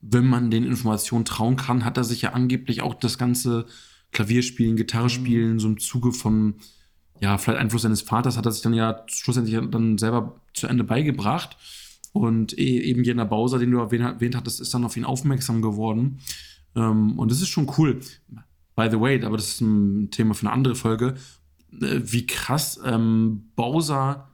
wenn man den Informationen trauen kann, hat er sich ja angeblich auch das ganze Klavierspielen, Gitarrespielen, mhm. so im Zuge von, ja, vielleicht Einfluss seines Vaters, hat er sich dann ja schlussendlich dann selber zu Ende beigebracht. Und e, eben jener Bowser, den du erwähnt hattest, ist dann auf ihn aufmerksam geworden. Ähm, und das ist schon cool by the way, aber das ist ein Thema für eine andere Folge, äh, wie krass ähm, Bowser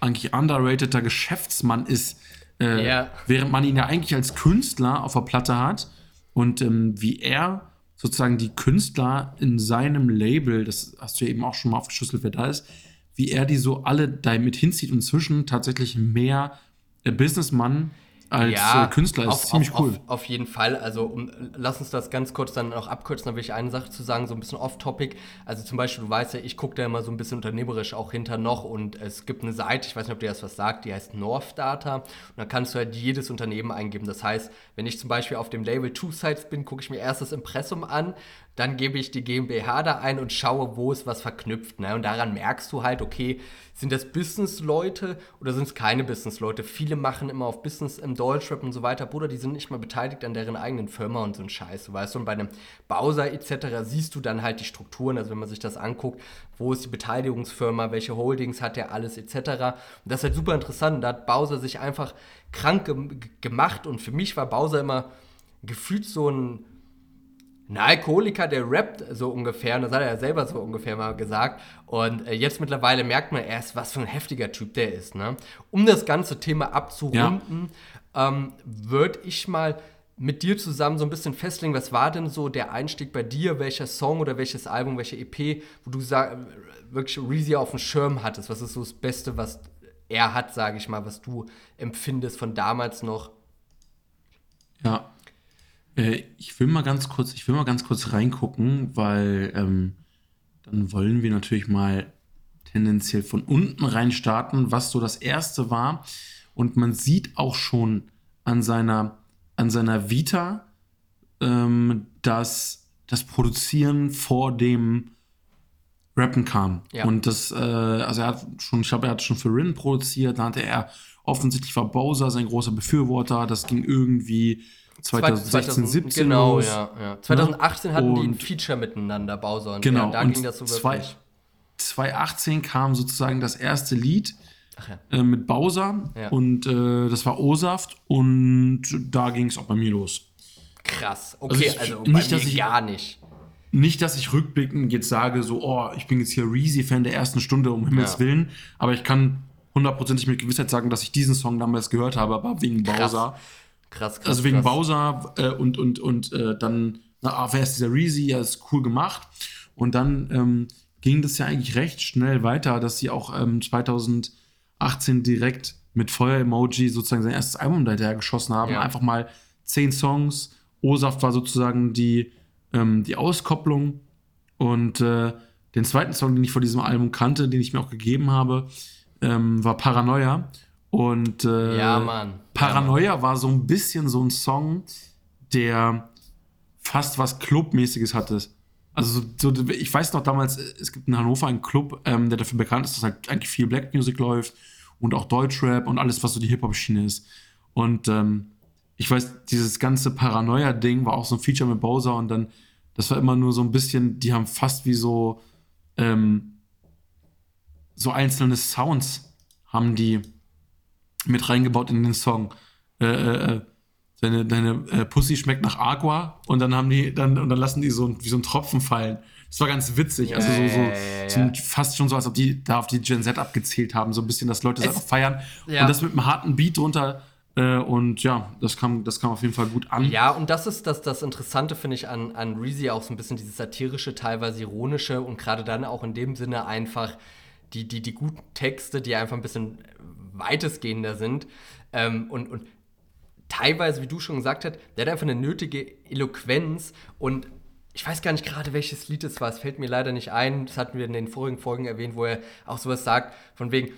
eigentlich underrateder Geschäftsmann ist, äh, yeah. während man ihn ja eigentlich als Künstler auf der Platte hat und ähm, wie er sozusagen die Künstler in seinem Label, das hast du ja eben auch schon mal aufgeschlüsselt, wer da ist, wie er die so alle da mit hinzieht und inzwischen tatsächlich mehr äh, Businessmann als ja, äh, Künstler ist auf, ziemlich auf, cool. Auf, auf, jeden Fall. Also um, lass uns das ganz kurz dann noch abkürzen. Da will ich eine Sache zu sagen, so ein bisschen off-topic. Also zum Beispiel, du weißt ja, ich gucke da immer so ein bisschen unternehmerisch auch hinter noch und es gibt eine Seite, ich weiß nicht, ob dir das was sagt, die heißt North Data und da kannst du halt jedes Unternehmen eingeben. Das heißt, wenn ich zum Beispiel auf dem Label Two Sites bin, gucke ich mir erst das Impressum an, dann gebe ich die GmbH da ein und schaue, wo ist was verknüpft. Ne? Und daran merkst du halt, okay, sind das Business-Leute oder sind es keine Business-Leute? Viele machen immer auf Business im Deutschrap und so weiter. Bruder, die sind nicht mal beteiligt an deren eigenen Firma und so ein Scheiß, weißt du? Und bei einem Bowser etc. siehst du dann halt die Strukturen, also wenn man sich das anguckt, wo ist die Beteiligungsfirma, welche Holdings hat der alles etc. Und das ist halt super interessant. Da hat Bowser sich einfach krank ge gemacht und für mich war Bowser immer gefühlt so ein ein Alkoholiker, der rappt so ungefähr, und das hat er ja selber so ungefähr mal gesagt. Und äh, jetzt mittlerweile merkt man erst, was für ein heftiger Typ der ist. Ne? Um das ganze Thema abzurunden, ja. ähm, würde ich mal mit dir zusammen so ein bisschen festlegen, was war denn so der Einstieg bei dir, welcher Song oder welches Album, welche EP, wo du sag, wirklich Reezy auf dem Schirm hattest? Was ist so das Beste, was er hat, sage ich mal, was du empfindest von damals noch? Ja, äh, ich will mal ganz kurz, ich will mal ganz kurz reingucken, weil ähm, dann wollen wir natürlich mal tendenziell von unten rein starten, was so das erste war. Und man sieht auch schon an seiner, an seiner Vita, ähm, dass das Produzieren vor dem Rappen kam. Ja. Und das, äh, also er hat schon, ich glaube, er hat schon für Rin produziert, da hatte er offensichtlich war Bowser sein großer Befürworter, das ging irgendwie 2016, 17 genau, los. ja, ja. 2018 hatten die ein Und- Feature miteinander, Bowser und Genau, er. Da und ging das so zwei- wirklich. 2018 kam sozusagen das erste Lied ja. äh, mit Bowser Ja. und äh, das war O-Saft und da ging es auch bei mir los. Krass. Okay, ich- also, nicht, bei dass mir ich- gar nicht. Nicht, dass ich rückblickend jetzt sage, so, oh, ich bin jetzt hier Reezy-Fan der ersten Stunde, um Himmels Ja. Willen, aber ich kann hundertprozentig mit Gewissheit sagen, dass ich diesen Song damals gehört habe, aber wegen Krass. Bowser. Krass, krass. Also wegen krass. Bowser äh, und, und, und äh, dann, na, ah, wer ist dieser Reezy? Ja, ist cool gemacht. Und dann ähm, ging das ja eigentlich recht schnell weiter, dass sie auch ähm, 2018 direkt mit Feuer-Emoji sozusagen sein erstes Album dahinter geschossen haben. Ja. Einfach mal zehn Songs. O-Saft war sozusagen die, ähm, die Auskopplung. Und äh, den zweiten Song, den ich vor diesem Album kannte, den ich mir auch gegeben habe, ähm, war Paranoia. Und äh, Ja. Paranoia war so ein bisschen so ein Song, der fast was Clubmäßiges hatte. Also so, so, ich weiß noch damals, es gibt in Hannover einen Club, ähm, der dafür bekannt ist, dass halt eigentlich viel Black Music läuft und auch Deutschrap und alles, was so die Hip-Hop-Schiene ist. Und ähm, ich weiß, dieses ganze Paranoia-Ding war auch so ein Feature mit Bowser und dann, das war immer nur so ein bisschen, die haben fast wie so, ähm, so einzelne Sounds haben die mit reingebaut in den Song. Äh, äh, äh, deine deine äh, Pussy schmeckt nach Aqua und dann haben die, dann, und dann lassen die so ein- wie so einen Tropfen fallen. Das war ganz witzig. Also so, so, so fast schon so, als ob die da auf die Gen Z abgezählt haben, so ein bisschen, dass Leute das einfach feiern. Ja. Und das mit einem harten Beat drunter. Äh, und ja, das kam, das kam auf jeden Fall gut an. Ja, und das ist das, das Interessante, finde ich, an, an Reezy auch so ein bisschen dieses satirische, teilweise ironische und gerade dann auch in dem Sinne einfach die, die, die guten Texte, die einfach ein bisschen weitestgehender sind. Ähm, und, und teilweise, wie du schon gesagt hast, der hat einfach eine nötige Eloquenz und ich weiß gar nicht gerade, welches Lied es war. Es fällt mir leider nicht ein. Das hatten wir in den vorigen Folgen erwähnt, wo er auch sowas sagt, von wegen,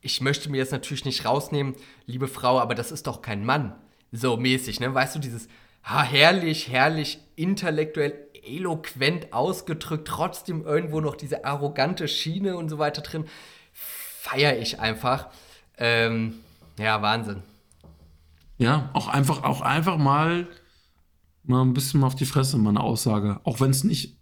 ich möchte mir jetzt natürlich nicht rausnehmen, liebe Frau, aber das ist doch kein Mann. So mäßig, ne? Weißt du, dieses ha, herrlich, herrlich, intellektuell, eloquent ausgedrückt, trotzdem irgendwo noch diese arrogante Schiene und so weiter drin. Feier ich einfach. Ähm, ja, Wahnsinn. Ja, auch einfach, auch einfach mal, mal ein bisschen mal auf die Fresse, mal eine Aussage. Auch wenn es nicht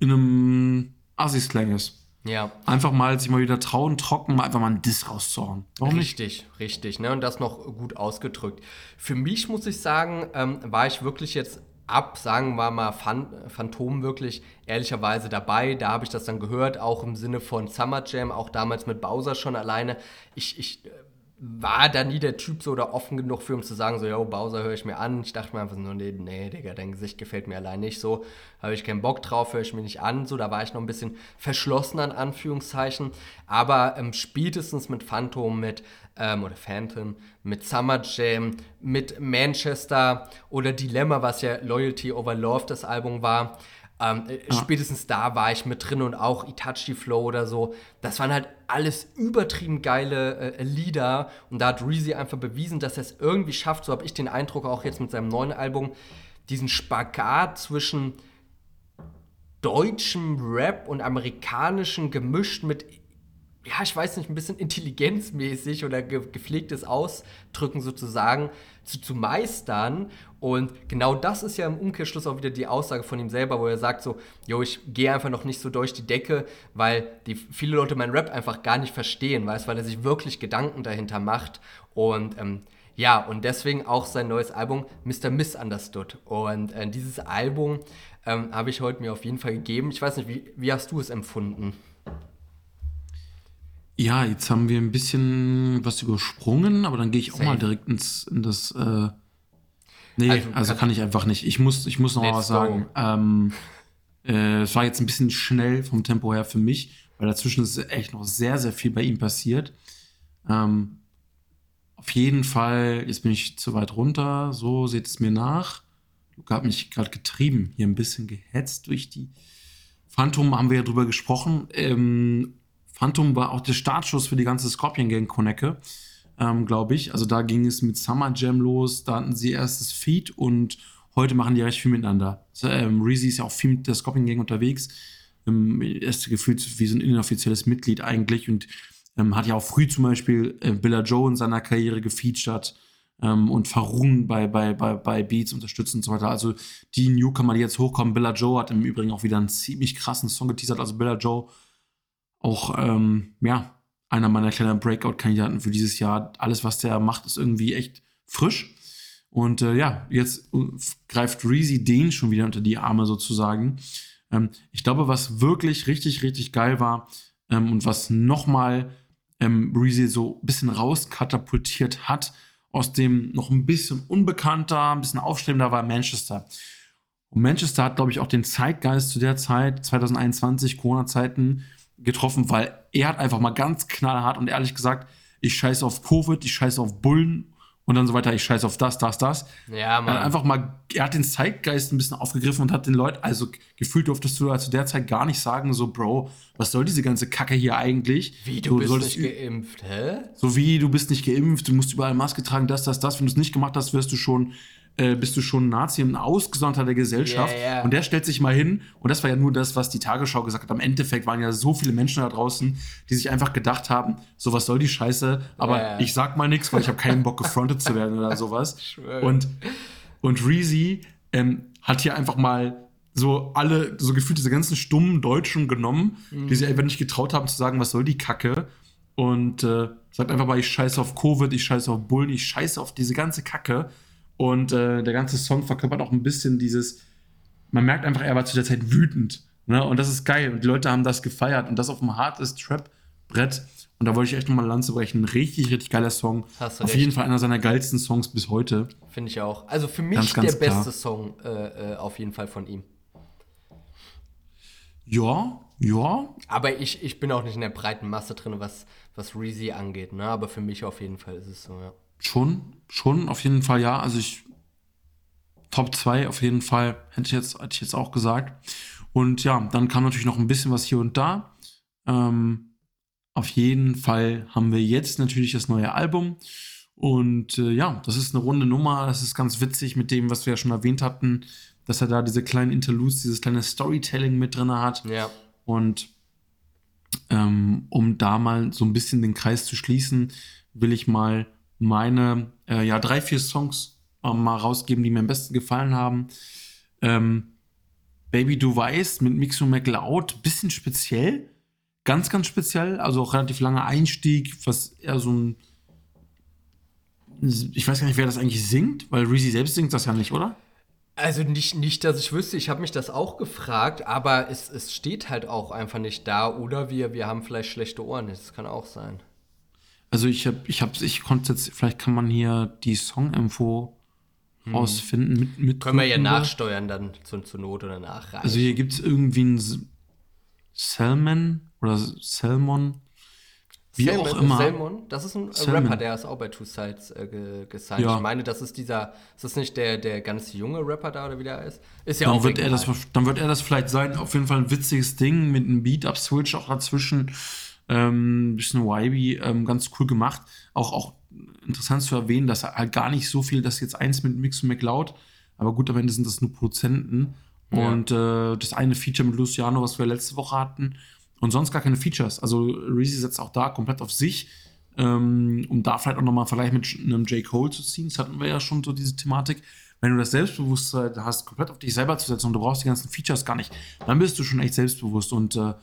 in einem Assi-Slang ist. Ja. Einfach mal sich mal wieder trauen, trocken, mal einfach mal einen Diss rauszuhauen. Warum nicht? Richtig, richtig. Ne? Und das noch gut ausgedrückt. Für mich muss ich sagen, ähm, war ich wirklich jetzt ab, sagen wir mal, Phan Phantom wirklich ehrlicherweise dabei. Da habe ich das dann gehört, auch im Sinne von Summer Jam, auch damals mit Bowser schon alleine. Ich, ich äh, war da nie der Typ so oder offen genug für, um zu sagen, so, yo, Bowser höre ich mir an. Ich dachte mir einfach nur, nee, nee, Digga, dein Gesicht gefällt mir allein nicht so. Habe ich keinen Bock drauf, höre ich mir nicht an. So, da war ich noch ein bisschen verschlossen an Anführungszeichen. Aber ähm, spätestens mit Phantom, mit, ähm, oder Phantom, mit Summer Jam, mit Manchester oder Dilemma, was ja Loyalty Over Love das Album war, ähm, äh, Spätestens da war ich mit drin und auch Itachi Flow oder so. Das waren halt alles übertrieben geile äh, Lieder. Und da hat Reezy einfach bewiesen, dass er es irgendwie schafft, so habe ich den Eindruck auch jetzt mit seinem neuen Album, diesen Spagat zwischen deutschem Rap und amerikanischen gemischt mit, ja, ich weiß nicht, ein bisschen intelligenzmäßig oder ge gepflegtes Ausdrücken sozusagen zu, zu meistern. Und genau das ist ja im Umkehrschluss auch wieder die Aussage von ihm selber, wo er sagt so, jo, ich gehe einfach noch nicht so durch die Decke, weil die, viele Leute meinen Rap einfach gar nicht verstehen, weißt, weil er sich wirklich Gedanken dahinter macht. Und ähm, ja, und deswegen auch sein neues Album Mr. Misunderstood. Und äh, dieses Album ähm, habe ich heute mir auf jeden Fall gegeben. Ich weiß nicht, wie, wie hast du es empfunden? Ja, jetzt haben wir ein bisschen was übersprungen, aber dann gehe ich auch Safe. mal direkt ins, in das. Äh, nee, Also, also, kann- kann ich einfach nicht. Ich muss, ich muss noch was sagen. Ähm, äh, es war jetzt ein bisschen schnell vom Tempo her für mich, weil dazwischen ist echt noch sehr, sehr viel bei ihm passiert. Ähm, auf jeden Fall, jetzt bin ich zu weit runter, so seht es mir nach. Luca hat mich gerade getrieben, hier ein bisschen gehetzt durch die Phantom, haben wir ja drüber gesprochen. Ähm, Phantom war auch der Startschuss für die ganze Scorpion Gang Konecke, ähm, glaube ich. Also da ging es mit Summer Jam los, da hatten sie erstes Feed und heute machen die recht viel miteinander. So, ähm, Reezy ist ja auch viel mit der Scorpion Gang unterwegs. Ähm, er ist gefühlt wie so ein inoffizielles Mitglied eigentlich und ähm, hat ja auch früh zum Beispiel äh, Billa Joe in seiner Karriere gefeatured. ähm, und Farun bei, bei, bei, bei Beats unterstützen und so weiter. Also die Newcomer, die jetzt hochkommen, Billa Joe hat im Übrigen auch wieder einen ziemlich krassen Song geteasert. Also Billa Joe auch, ähm, ja, einer meiner kleinen Breakout-Kandidaten für dieses Jahr. Alles, was der macht, ist irgendwie echt frisch. Und äh, ja, jetzt äh, greift Reezy den schon wieder unter die Arme sozusagen. Ähm, ich glaube, was wirklich richtig, richtig geil war ähm, und was nochmal ähm, Reezy so ein bisschen rauskatapultiert hat, aus dem noch ein bisschen unbekannter, ein bisschen aufstrebender war Manchester. Und Manchester hat, glaube ich, auch den Zeitgeist zu der Zeit, 2021, Corona-Zeiten, getroffen, weil er hat einfach mal ganz knallhart und ehrlich gesagt, ich scheiße auf Covid, ich scheiße auf Bullen und dann so weiter, ich scheiße auf das, das, das. Ja, man. einfach mal, er hat den Zeitgeist ein bisschen aufgegriffen und hat den Leuten, also gefühlt durftest du zu der Zeit gar nicht sagen, so, Bro, was soll diese ganze Kacke hier eigentlich? Wie, du, du bist nicht geimpft, hä? So wie, du bist nicht geimpft, du musst überall Maske tragen, das, das, das. Wenn du es nicht gemacht hast, wirst du schon äh, bist du schon Nazi und Ausgesondter der Gesellschaft. Yeah, yeah. Und der stellt sich mal hin, und das war ja nur das, was die Tagesschau gesagt hat. Am Endeffekt waren ja so viele Menschen da draußen, die sich einfach gedacht haben, so was soll die Scheiße, aber yeah. ich sag mal nichts, weil ich habe keinen Bock, gefrontet zu werden oder sowas. *laughs* Und, und Reezy ähm, hat hier einfach mal so alle, so gefühlt diese ganzen stummen Deutschen genommen, mhm. die sich einfach nicht getraut haben zu sagen, was soll die Kacke. Und äh, sagt einfach mal, ich scheiße auf Covid, ich scheiße auf Bullen, ich scheiße auf diese ganze Kacke. Und äh, der ganze Song verkörpert auch ein bisschen dieses, man merkt einfach, er war zu der Zeit wütend. Ne? Und das ist geil. Und die Leute haben das gefeiert. Und das auf dem hartes Trap-Brett. Und da wollte ich echt nochmal Lanze brechen. Ein richtig, richtig geiler Song. Hast du auf recht. jeden Fall einer seiner geilsten Songs bis heute. Finde ich auch. Also für mich ganz, ganz der klar. beste Song äh, äh, auf jeden Fall von ihm. Ja, ja. Aber ich, ich bin auch nicht in der breiten Masse drin, was, was Reezy angeht. Ne? Aber für mich auf jeden Fall ist es so, ja. Schon, schon, auf jeden Fall ja. Also ich Top 2 auf jeden Fall, hätte ich jetzt, hätte ich jetzt auch gesagt. Und ja, dann kam natürlich noch ein bisschen was hier und da. Ähm, auf jeden Fall haben wir jetzt natürlich das neue Album. Und äh, ja, das ist eine runde Nummer. Das ist ganz witzig mit dem, was wir ja schon erwähnt hatten, dass er da diese kleinen Interludes, dieses kleine Storytelling mit drin hat. Ja. Und ähm, um da mal so ein bisschen den Kreis zu schließen, will ich mal meine äh, ja, drei, vier Songs ähm, mal rausgeben, die mir am besten gefallen haben. Ähm, Baby Du Weißt mit Mixo McLeod, bisschen speziell. Ganz, ganz speziell. Also auch relativ langer Einstieg, was eher so ein. Ich weiß gar nicht, wer das eigentlich singt, weil Reezy selbst singt das ja nicht, oder? Also nicht, nicht, dass ich wüsste, ich habe mich das auch gefragt, aber es, es steht halt auch einfach nicht da. Oder wir, wir haben vielleicht schlechte Ohren, das kann auch sein. Also ich habe, ich habe, ich konnte jetzt, vielleicht kann man hier die Song-Info hm. rausfinden. Mit, mit Können wir ja nachsteuern dann zu, zur Not oder nachreichen. Also hier gibt es irgendwie einen Salmon oder Salmon. Wie Salmon, auch immer. Salmon, das ist ein Salmon. Rapper, der ist auch bei Two Sides äh, gesigned. Ja. Ich meine, das ist dieser, ist das nicht der, der ganz junge Rapper da oder wie der ist? Ist ja dann auch wird er das, Dann wird er das vielleicht sein. Auf jeden Fall ein witziges Ding mit einem Beat-Up-Switch auch dazwischen. Ähm, bisschen YB, ähm, ganz cool gemacht. Auch, auch interessant zu erwähnen, dass er halt gar nicht so viel, das jetzt eins mit Mix und McLeod, aber gut, am Ende sind das nur Produzenten. Ja. Und äh, das eine Feature mit Luciano, was wir letzte Woche hatten, und sonst gar keine Features. Also Reezy setzt auch da komplett auf sich, ähm, um da vielleicht auch nochmal vielleicht mit einem J. Cole zu ziehen. Das hatten wir ja schon so diese Thematik. Wenn du das Selbstbewusstsein hast, komplett auf dich selber zu setzen und du brauchst die ganzen Features gar nicht, dann bist du schon echt selbstbewusst und äh,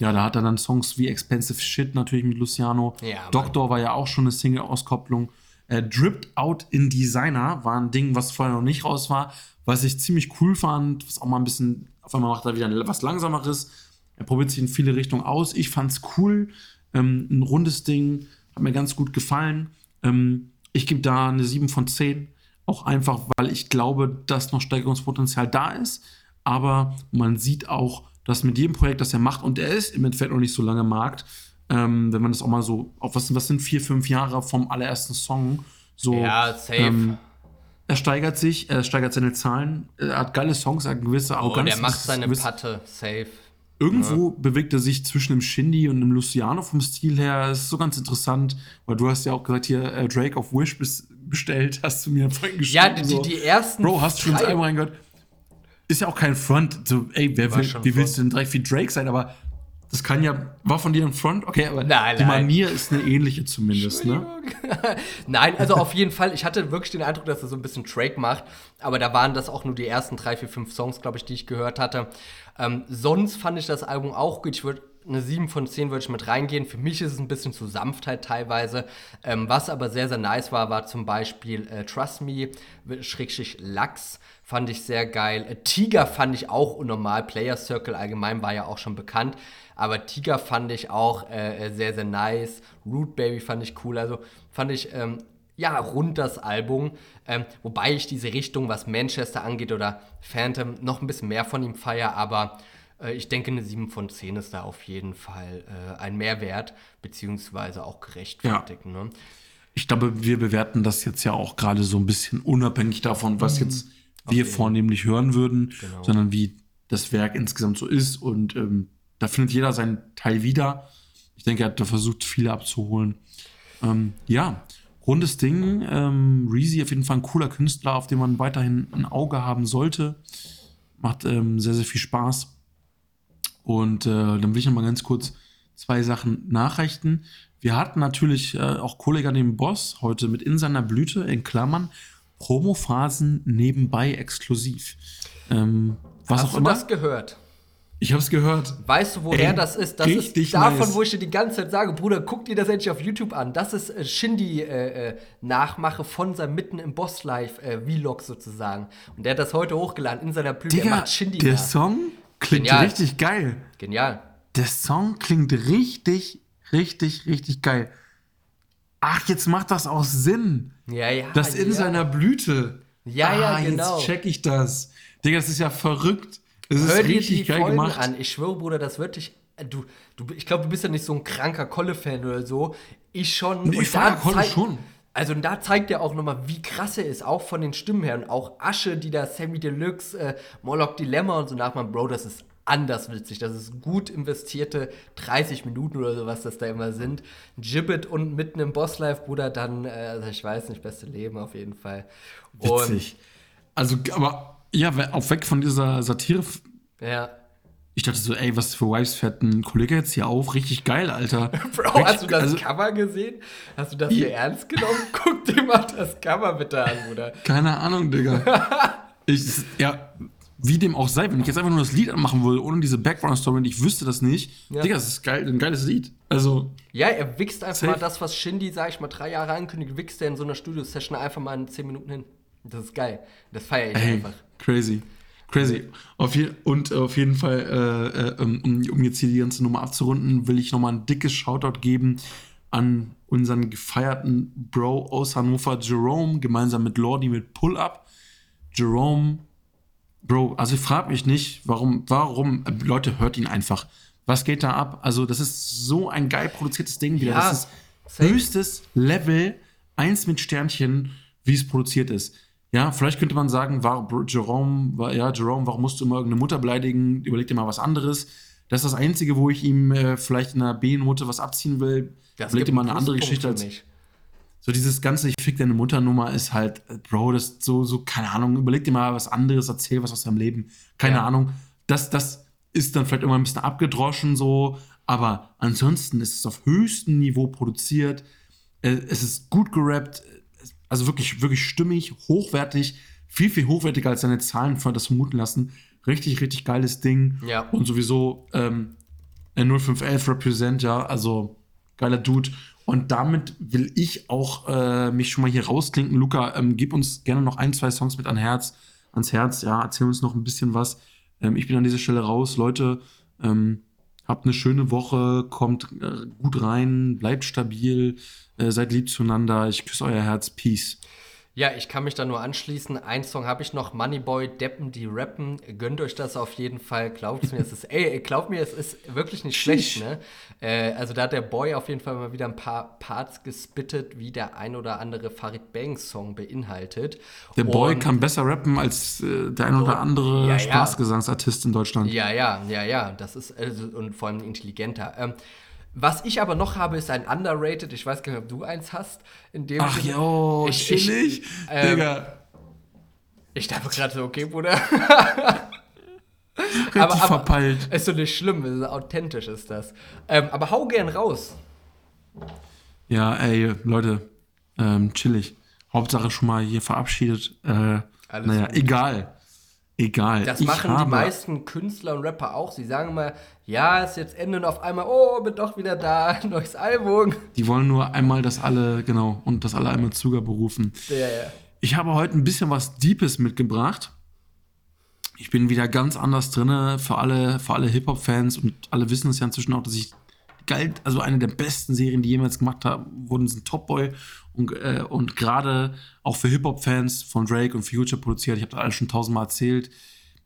ja, da hat er dann Songs wie Expensive Shit natürlich mit Luciano. Ja, Doctor war ja auch schon eine Single-Auskopplung. Äh, Dripped Out in Designer war ein Ding, was vorher noch nicht raus war, was ich ziemlich cool fand, was auch mal ein bisschen, auf einmal macht er wieder was Langsameres. Er probiert sich in viele Richtungen aus. Ich fand's cool. Ähm, ein rundes Ding, hat mir ganz gut gefallen. Ähm, ich gebe da eine 7 von 10. Auch einfach, weil ich glaube, dass noch Steigerungspotenzial da ist. Aber man sieht auch, dass mit jedem Projekt, das er macht, und er ist im Endeffekt noch nicht so lange Markt, ähm, wenn man das auch mal so, auf was, was sind vier, fünf Jahre vom allerersten Song, so. Ja, safe. Ähm, er steigert sich, er steigert seine Zahlen, er hat geile Songs, er hat gewisse Arroganz. Oh, er macht seine gewisse, Patte, safe. Irgendwo ja. bewegt er sich zwischen dem Shindy und dem Luciano vom Stil her. Das ist so ganz interessant, weil du hast ja auch gesagt, hier äh, Drake auf Wish bestellt, *laughs* hast du mir vorhin geschrieben. Ja, die, so. die ersten. Bro, hast du schon Album reingehört? Ist ja auch kein Front. So, ey, wer will, wie willst du denn direkt wie Drake sein? Aber das kann ja, war von dir ein Front, okay, aber nein, die nein. Manier ist eine ähnliche zumindest, ne? *laughs* nein, also auf jeden Fall, ich hatte wirklich den Eindruck, dass er so ein bisschen Drake macht, aber da waren das auch nur die ersten drei, vier, fünf Songs, glaube ich, die ich gehört hatte. Ähm, sonst fand ich das Album auch gut. Ich würde eine 7 von 10 würde ich mit reingehen. Für mich ist es ein bisschen zu Sanftheit teilweise. Ähm, was aber sehr, sehr nice war, war zum Beispiel äh, Trust Me, Schrägstrich Lachs, fand ich sehr geil. Äh, Tiger fand ich auch unnormal. Player Circle allgemein war ja auch schon bekannt. Aber Tiger fand ich auch äh, äh sehr, sehr nice. Root Baby fand ich cool. Also fand ich ähm, ja, rund das Album. Ähm, wobei ich diese Richtung, was Manchester angeht oder Phantom, noch ein bisschen mehr von ihm feiere, aber äh, ich denke, eine 7 von 10 ist da auf jeden Fall äh, ein Mehrwert, beziehungsweise auch gerechtfertigt. Ja. Ne? Ich glaube, wir bewerten das jetzt ja auch gerade so ein bisschen unabhängig davon, was mhm. jetzt wir okay. vornehmlich hören würden, genau. sondern wie das Werk insgesamt so ist. Und ähm, da findet jeder seinen Teil wieder. Ich denke, er hat da versucht, viele abzuholen. Ähm, ja, rundes Ding. Ähm, Reezy auf jeden Fall ein cooler Künstler, auf den man weiterhin ein Auge haben sollte. Macht ähm, sehr, sehr viel Spaß. Und äh, dann will ich noch mal ganz kurz zwei Sachen nachrichten. Wir hatten natürlich äh, auch Kollege den Boss heute mit in seiner Blüte in Klammern Promophasen nebenbei exklusiv. Ähm, was Hast auch immer. du das gehört? Ich habe es gehört. Weißt du, woher Ey, das ist? Das ist davon, nice. wo ich dir die ganze Zeit sage, Bruder, guck dir das endlich auf YouTube an. Das ist äh, Shindy äh, äh, Nachmache von seinem Mitten im Boss Live äh, Vlog sozusagen. Und der hat das heute hochgeladen in seiner Blüte. Digga, der nach. Song klingt Genial. richtig geil. Genial. Der Song klingt richtig, richtig, richtig geil. Ach, jetzt macht das auch Sinn. Ja, ja. Das in ja. seiner Blüte. Ja, ah, ja, genau. Jetzt check ich das. Digga, das ist ja verrückt. Das Hör ist dir richtig die geil Folgen gemacht. an. Ich schwöre, Bruder, das wird dich. äh, Du, du, ich glaube, du bist ja nicht so ein kranker Kolle-Fan oder so. Ich schon. Nee, ich feiere Kolle schon. Also da zeigt er auch nochmal, wie krass er ist, auch von den Stimmen her. Und auch Asche, die da Sammy Deluxe, äh, Moloch Dilemma und so nachmachen. Bro, das ist anders witzig. Das ist gut investierte 30 Minuten oder so, was das da immer sind. Gibbet und mitten im Boss-Life, Bruder, dann, äh, also ich weiß nicht, beste Leben auf jeden Fall. Witzig. also, aber ja, auch weg von dieser Satire. Ja. Ich dachte so, ey, was für Wives fährt ein Kollege jetzt hier auf? Richtig geil, Alter. *laughs* Bro, Richtig, hast du das also, Cover gesehen? Hast du das hier ernst genommen? *laughs* Guck dir mal das Cover bitte an, Bruder. Keine Ahnung, Digga. *laughs* ich, ja, wie dem auch sei, wenn ich jetzt einfach nur das Lied anmachen würde, ohne diese Background-Story und ich wüsste das nicht, ja. Digga, das ist geil, ein geiles Lied. Also. Ja, er wichst einfach safe. mal das, was Shindy, sag ich mal, drei Jahre ankündigt, wichst er in so einer Studio-Session einfach mal in zehn Minuten hin. Das ist geil. Das feiere ich Ey, einfach. Crazy. Crazy. Auf je und auf jeden Fall, äh, äh, um, um, jetzt hier die ganze Nummer abzurunden, will ich nochmal ein dickes Shoutout geben an unseren gefeierten Bro aus Hannover, Jerome, gemeinsam mit Lordi mit Pull-Up. Jerome Bro, also ich frage mich nicht, warum, warum, äh, Leute, hört ihn einfach. Was geht da ab? Also, das ist so ein geil produziertes Ding wieder. Ja, das ist safe. höchstes Level, eins mit Sternchen, wie es produziert ist. Ja, vielleicht könnte man sagen, war Jerome, war, ja, Jerome, warum musst du immer irgendeine Mutter beleidigen? Überleg dir mal was anderes. Das ist das Einzige, wo ich ihm äh, vielleicht in einer B-Note was abziehen will. Das Überleg dir mal eine andere Geschichte als. Nicht so dieses ganze Ich fick deine Mutter-Nummer ist halt, äh, Bro, das ist so, so, keine Ahnung, überleg dir mal was anderes, erzähl was aus deinem Leben. Keine ja. Ahnung. Das, das ist dann vielleicht immer ein bisschen abgedroschen so, aber ansonsten ist es auf höchstem Niveau produziert. Äh, es ist gut gerappt, also wirklich, wirklich stimmig, hochwertig, viel, viel hochwertiger als seine Zahlen von das vermuten lassen. Richtig, richtig geiles Ding. Ja. Und sowieso ähm, 0511 Represent, ja, also geiler Dude. Und damit will ich auch äh, mich schon mal hier rausklinken. Luca, ähm, gib uns gerne noch ein, zwei Songs mit an Herz, ans Herz. Ja, erzähl uns noch ein bisschen was. Ähm, ich bin an dieser Stelle raus. Leute, ähm, habt eine schöne Woche, kommt äh, gut rein, bleibt stabil, äh, seid lieb zueinander. Ich küsse euer Herz. Peace. Ja, ich kann mich da nur anschließen. Ein Song habe ich noch, Moneyboy, Deppen, die rappen. Gönnt euch das auf jeden Fall. Glaubt mir, es ist, ey, glaubt mir, es ist wirklich nicht schlecht, ne? Äh, also da hat der Boy auf jeden Fall mal wieder ein paar Parts gespittet, wie der ein oder andere Farid Bang Song beinhaltet. Der Boy Und, kann besser rappen als äh, der ein oder andere ja, Spaßgesangsartist in Deutschland. Ja, ja, ja, ja. Das ist, also, und vor allem intelligenter. Ähm, was ich aber noch habe, ist ein Underrated. Ich weiß gar nicht, ob du eins hast. In dem Ach jo, ich, chillig. Ich, ähm, Digga. Ich dachte gerade so, okay, Bruder. *laughs* aber, aber verpeilt. Ist so nicht schlimm, ist authentisch ist das. Ähm, aber hau gern raus. Ja, ey, Leute, ähm, chillig. Hauptsache schon mal hier verabschiedet. Äh, naja, gut. egal. Egal. Das machen die meisten Künstler und Rapper auch. Sie sagen immer, ja, ist jetzt Ende und auf einmal, oh, bin doch wieder da, *laughs* neues Album. Die wollen nur einmal das alle, genau, und das alle einmal Zuger berufen. Ja, ja. Ich habe heute ein bisschen was Deepes mitgebracht. Ich bin wieder ganz anders drin für alle, für alle Hip-Hop-Fans und alle wissen es ja inzwischen auch, dass ich galt, also eine der besten Serien, die jemals gemacht haben, wurden sind Top Boy und, äh, und gerade auch für Hip-Hop-Fans von Drake und Future produziert. Ich habe das alles schon tausendmal erzählt.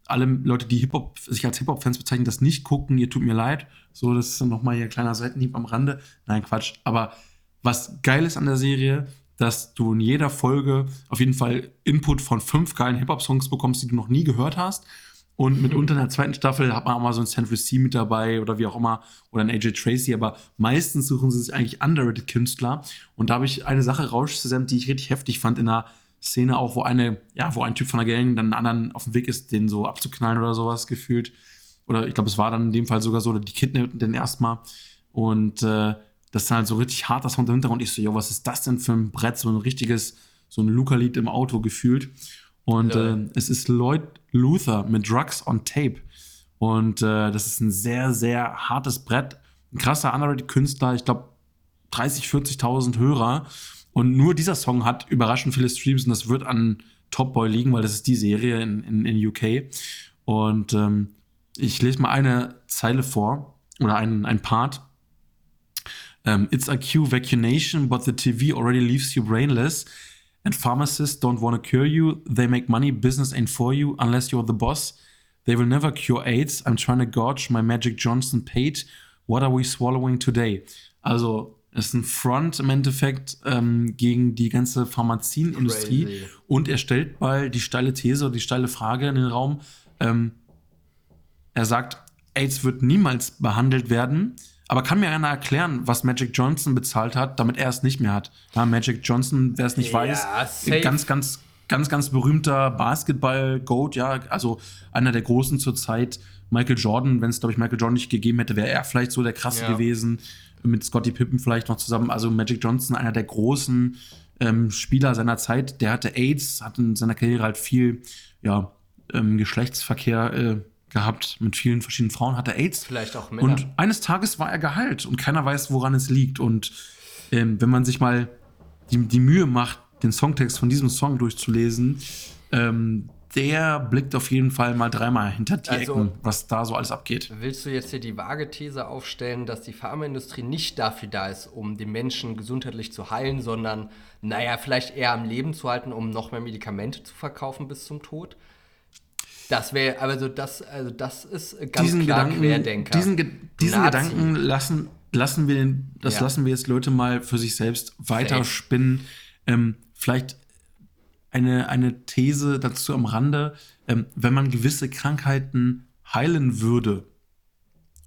Alle Leute, die Hip-Hop, sich als Hip-Hop-Fans bezeichnen, das nicht gucken, ihr tut mir leid. So, das ist dann nochmal hier ein kleiner Seitenhieb am Rande. Nein, Quatsch. Aber was geil ist an der Serie, dass du in jeder Folge auf jeden Fall Input von fünf geilen Hip-Hop-Songs bekommst, die du noch nie gehört hast. Und mitunter in der zweiten Staffel hat man auch mal so ein Central C mit dabei oder wie auch immer oder ein AJ Tracy, aber meistens suchen sie sich eigentlich underrated Künstler. Und da habe ich eine Sache rausgesendet, die ich richtig heftig fand in einer Szene auch, wo eine, ja, wo ein Typ von der Gang dann einen anderen auf dem Weg ist, den so abzuknallen oder sowas gefühlt. Oder ich glaube, es war dann in dem Fall sogar so, oder die kidnappten den erstmal. Und äh, das ist dann halt so richtig hart, das Hintergrund. Ich so, jo, was ist das denn für ein Brett? So ein richtiges, so ein Luca-Lied im Auto gefühlt. Und ja. äh, es ist Lloyd Luther mit Drugs on Tape. Und äh, das ist ein sehr, sehr hartes Brett. Ein krasser underrated Künstler, ich glaube 30, 40.000 Hörer. Und nur dieser Song hat überraschend viele Streams und das wird an Top Boy liegen, weil das ist die Serie in, in, in UK. Und ähm, ich lese mal eine Zeile vor oder einen, ein Part. Um, ähm, It's a Q vaccination, but the TV already leaves you brainless. And pharmacists don't want to cure you. They make money. Business ain't for you unless you're the boss. They will never cure AIDS. I'm trying to gauge my Magic Johnson paid. What are we swallowing today? Also, es ist ein Front im Endeffekt ähm, gegen die ganze Pharmazienindustrie. Und er stellt mal die steile These oder die steile Frage in den Raum. Ähm, er sagt, AIDS wird niemals behandelt werden aber kann mir einer erklären, was Magic Johnson bezahlt hat, damit er es nicht mehr hat? Ja, Magic Johnson, wer es nicht ja, weiß, safe. ganz, ganz, ganz, ganz berühmter Basketball-Goat, ja, also einer der großen zur Zeit. Michael Jordan, wenn es, glaube ich, Michael Jordan nicht gegeben hätte, wäre er vielleicht so der krasse ja. gewesen. Mit Scottie Pippen vielleicht noch zusammen. Also Magic Johnson, einer der großen ähm, Spieler seiner Zeit, der hatte AIDS, hat in seiner Karriere halt viel, ja, ähm, Geschlechtsverkehr äh, gehabt mit vielen verschiedenen Frauen, hatte AIDS. Vielleicht auch Männer. Und eines Tages war er geheilt und keiner weiß, woran es liegt. Und ähm, wenn man sich mal die, die Mühe macht, den Songtext von diesem Song durchzulesen, ähm, der blickt auf jeden Fall mal dreimal hinter die also, Ecken, was da so alles abgeht. Willst du jetzt hier die vage These aufstellen, dass die Pharmaindustrie nicht dafür da ist, um den Menschen gesundheitlich zu heilen, sondern, naja, vielleicht eher am Leben zu halten, um noch mehr Medikamente zu verkaufen bis zum Tod? Das wäre, also das, also das ist ganz diesen klar Gedanken, Querdenker. Diesen, diesen Gedanken lassen, lassen wir den, das ja. lassen wir jetzt Leute mal für sich selbst weiterspinnen. Ähm, vielleicht eine, eine These dazu am Rande, ähm, wenn man gewisse Krankheiten heilen würde,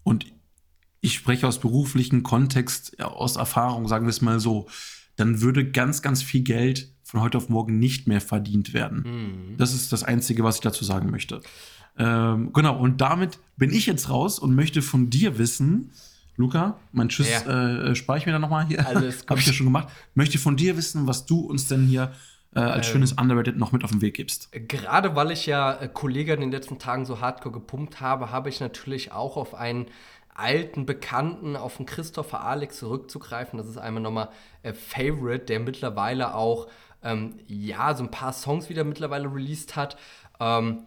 und ich spreche aus beruflichem Kontext, aus Erfahrung, sagen wir es mal so, dann würde ganz, ganz viel Geld von heute auf morgen nicht mehr verdient werden. Mhm. Das ist das Einzige, was ich dazu sagen möchte. Ähm, genau, und damit bin ich jetzt raus und möchte von dir wissen, Luca, mein Tschüss ja. äh, spare ich mir dann nochmal hier. *laughs* Habe ich ja schon gemacht. Möchte von dir wissen, was du uns denn hier äh, als ähm, schönes Underrated noch mit auf den Weg gibst. Gerade weil ich ja äh, Kollegen in den letzten Tagen so hardcore gepumpt habe, habe ich natürlich auch auf einen alten Bekannten, auf den Christopher Alex zurückzugreifen. Das ist einmal nochmal äh, Favorite, der mittlerweile auch ähm, ja, so ein paar Songs wieder mittlerweile released hat. Ähm,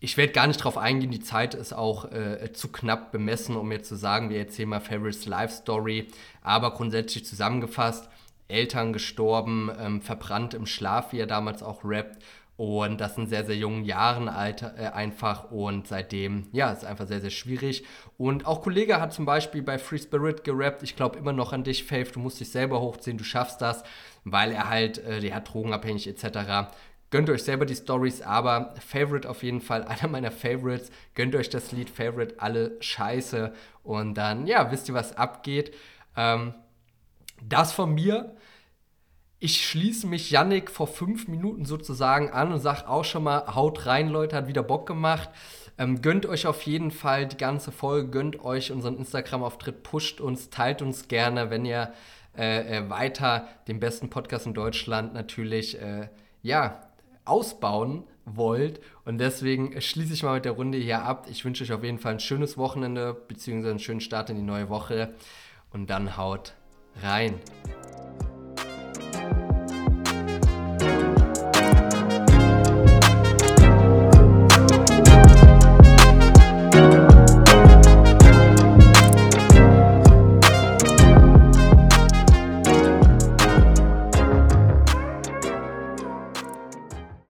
ich werde gar nicht drauf eingehen, die Zeit ist auch äh, zu knapp bemessen, um jetzt zu sagen, wir erzählen mal Favorites Life Story. Aber grundsätzlich zusammengefasst, Eltern gestorben, ähm, verbrannt im Schlaf, wie er damals auch rappt. Und das in sehr, sehr jungen Jahren Alter, äh, einfach. Und seitdem, ja, ist einfach sehr, sehr schwierig. Und auch Kollege hat zum Beispiel bei Free Spirit gerappt. Ich glaube immer noch an dich, Faith. Du musst dich selber hochziehen, du schaffst das weil er halt, äh, der hat drogenabhängig etc. Gönnt euch selber die Stories, aber Favorite auf jeden Fall, *laughs* einer meiner Favorites. Gönnt euch das Lied Favorite, alle scheiße. Und dann, ja, wisst ihr, was abgeht. Ähm, das von mir. Ich schließe mich Yannick vor fünf Minuten sozusagen an und sage auch schon mal, haut rein, Leute, hat wieder Bock gemacht. Ähm, gönnt euch auf jeden Fall die ganze Folge, gönnt euch unseren Instagram-Auftritt, pusht uns, teilt uns gerne, wenn ihr äh, äh, weiter den besten Podcast in Deutschland natürlich äh, ja, ausbauen wollt. Und deswegen schließe ich mal mit der Runde hier ab. Ich wünsche euch auf jeden Fall ein schönes Wochenende, beziehungsweise einen schönen Start in die neue Woche. Und dann haut rein.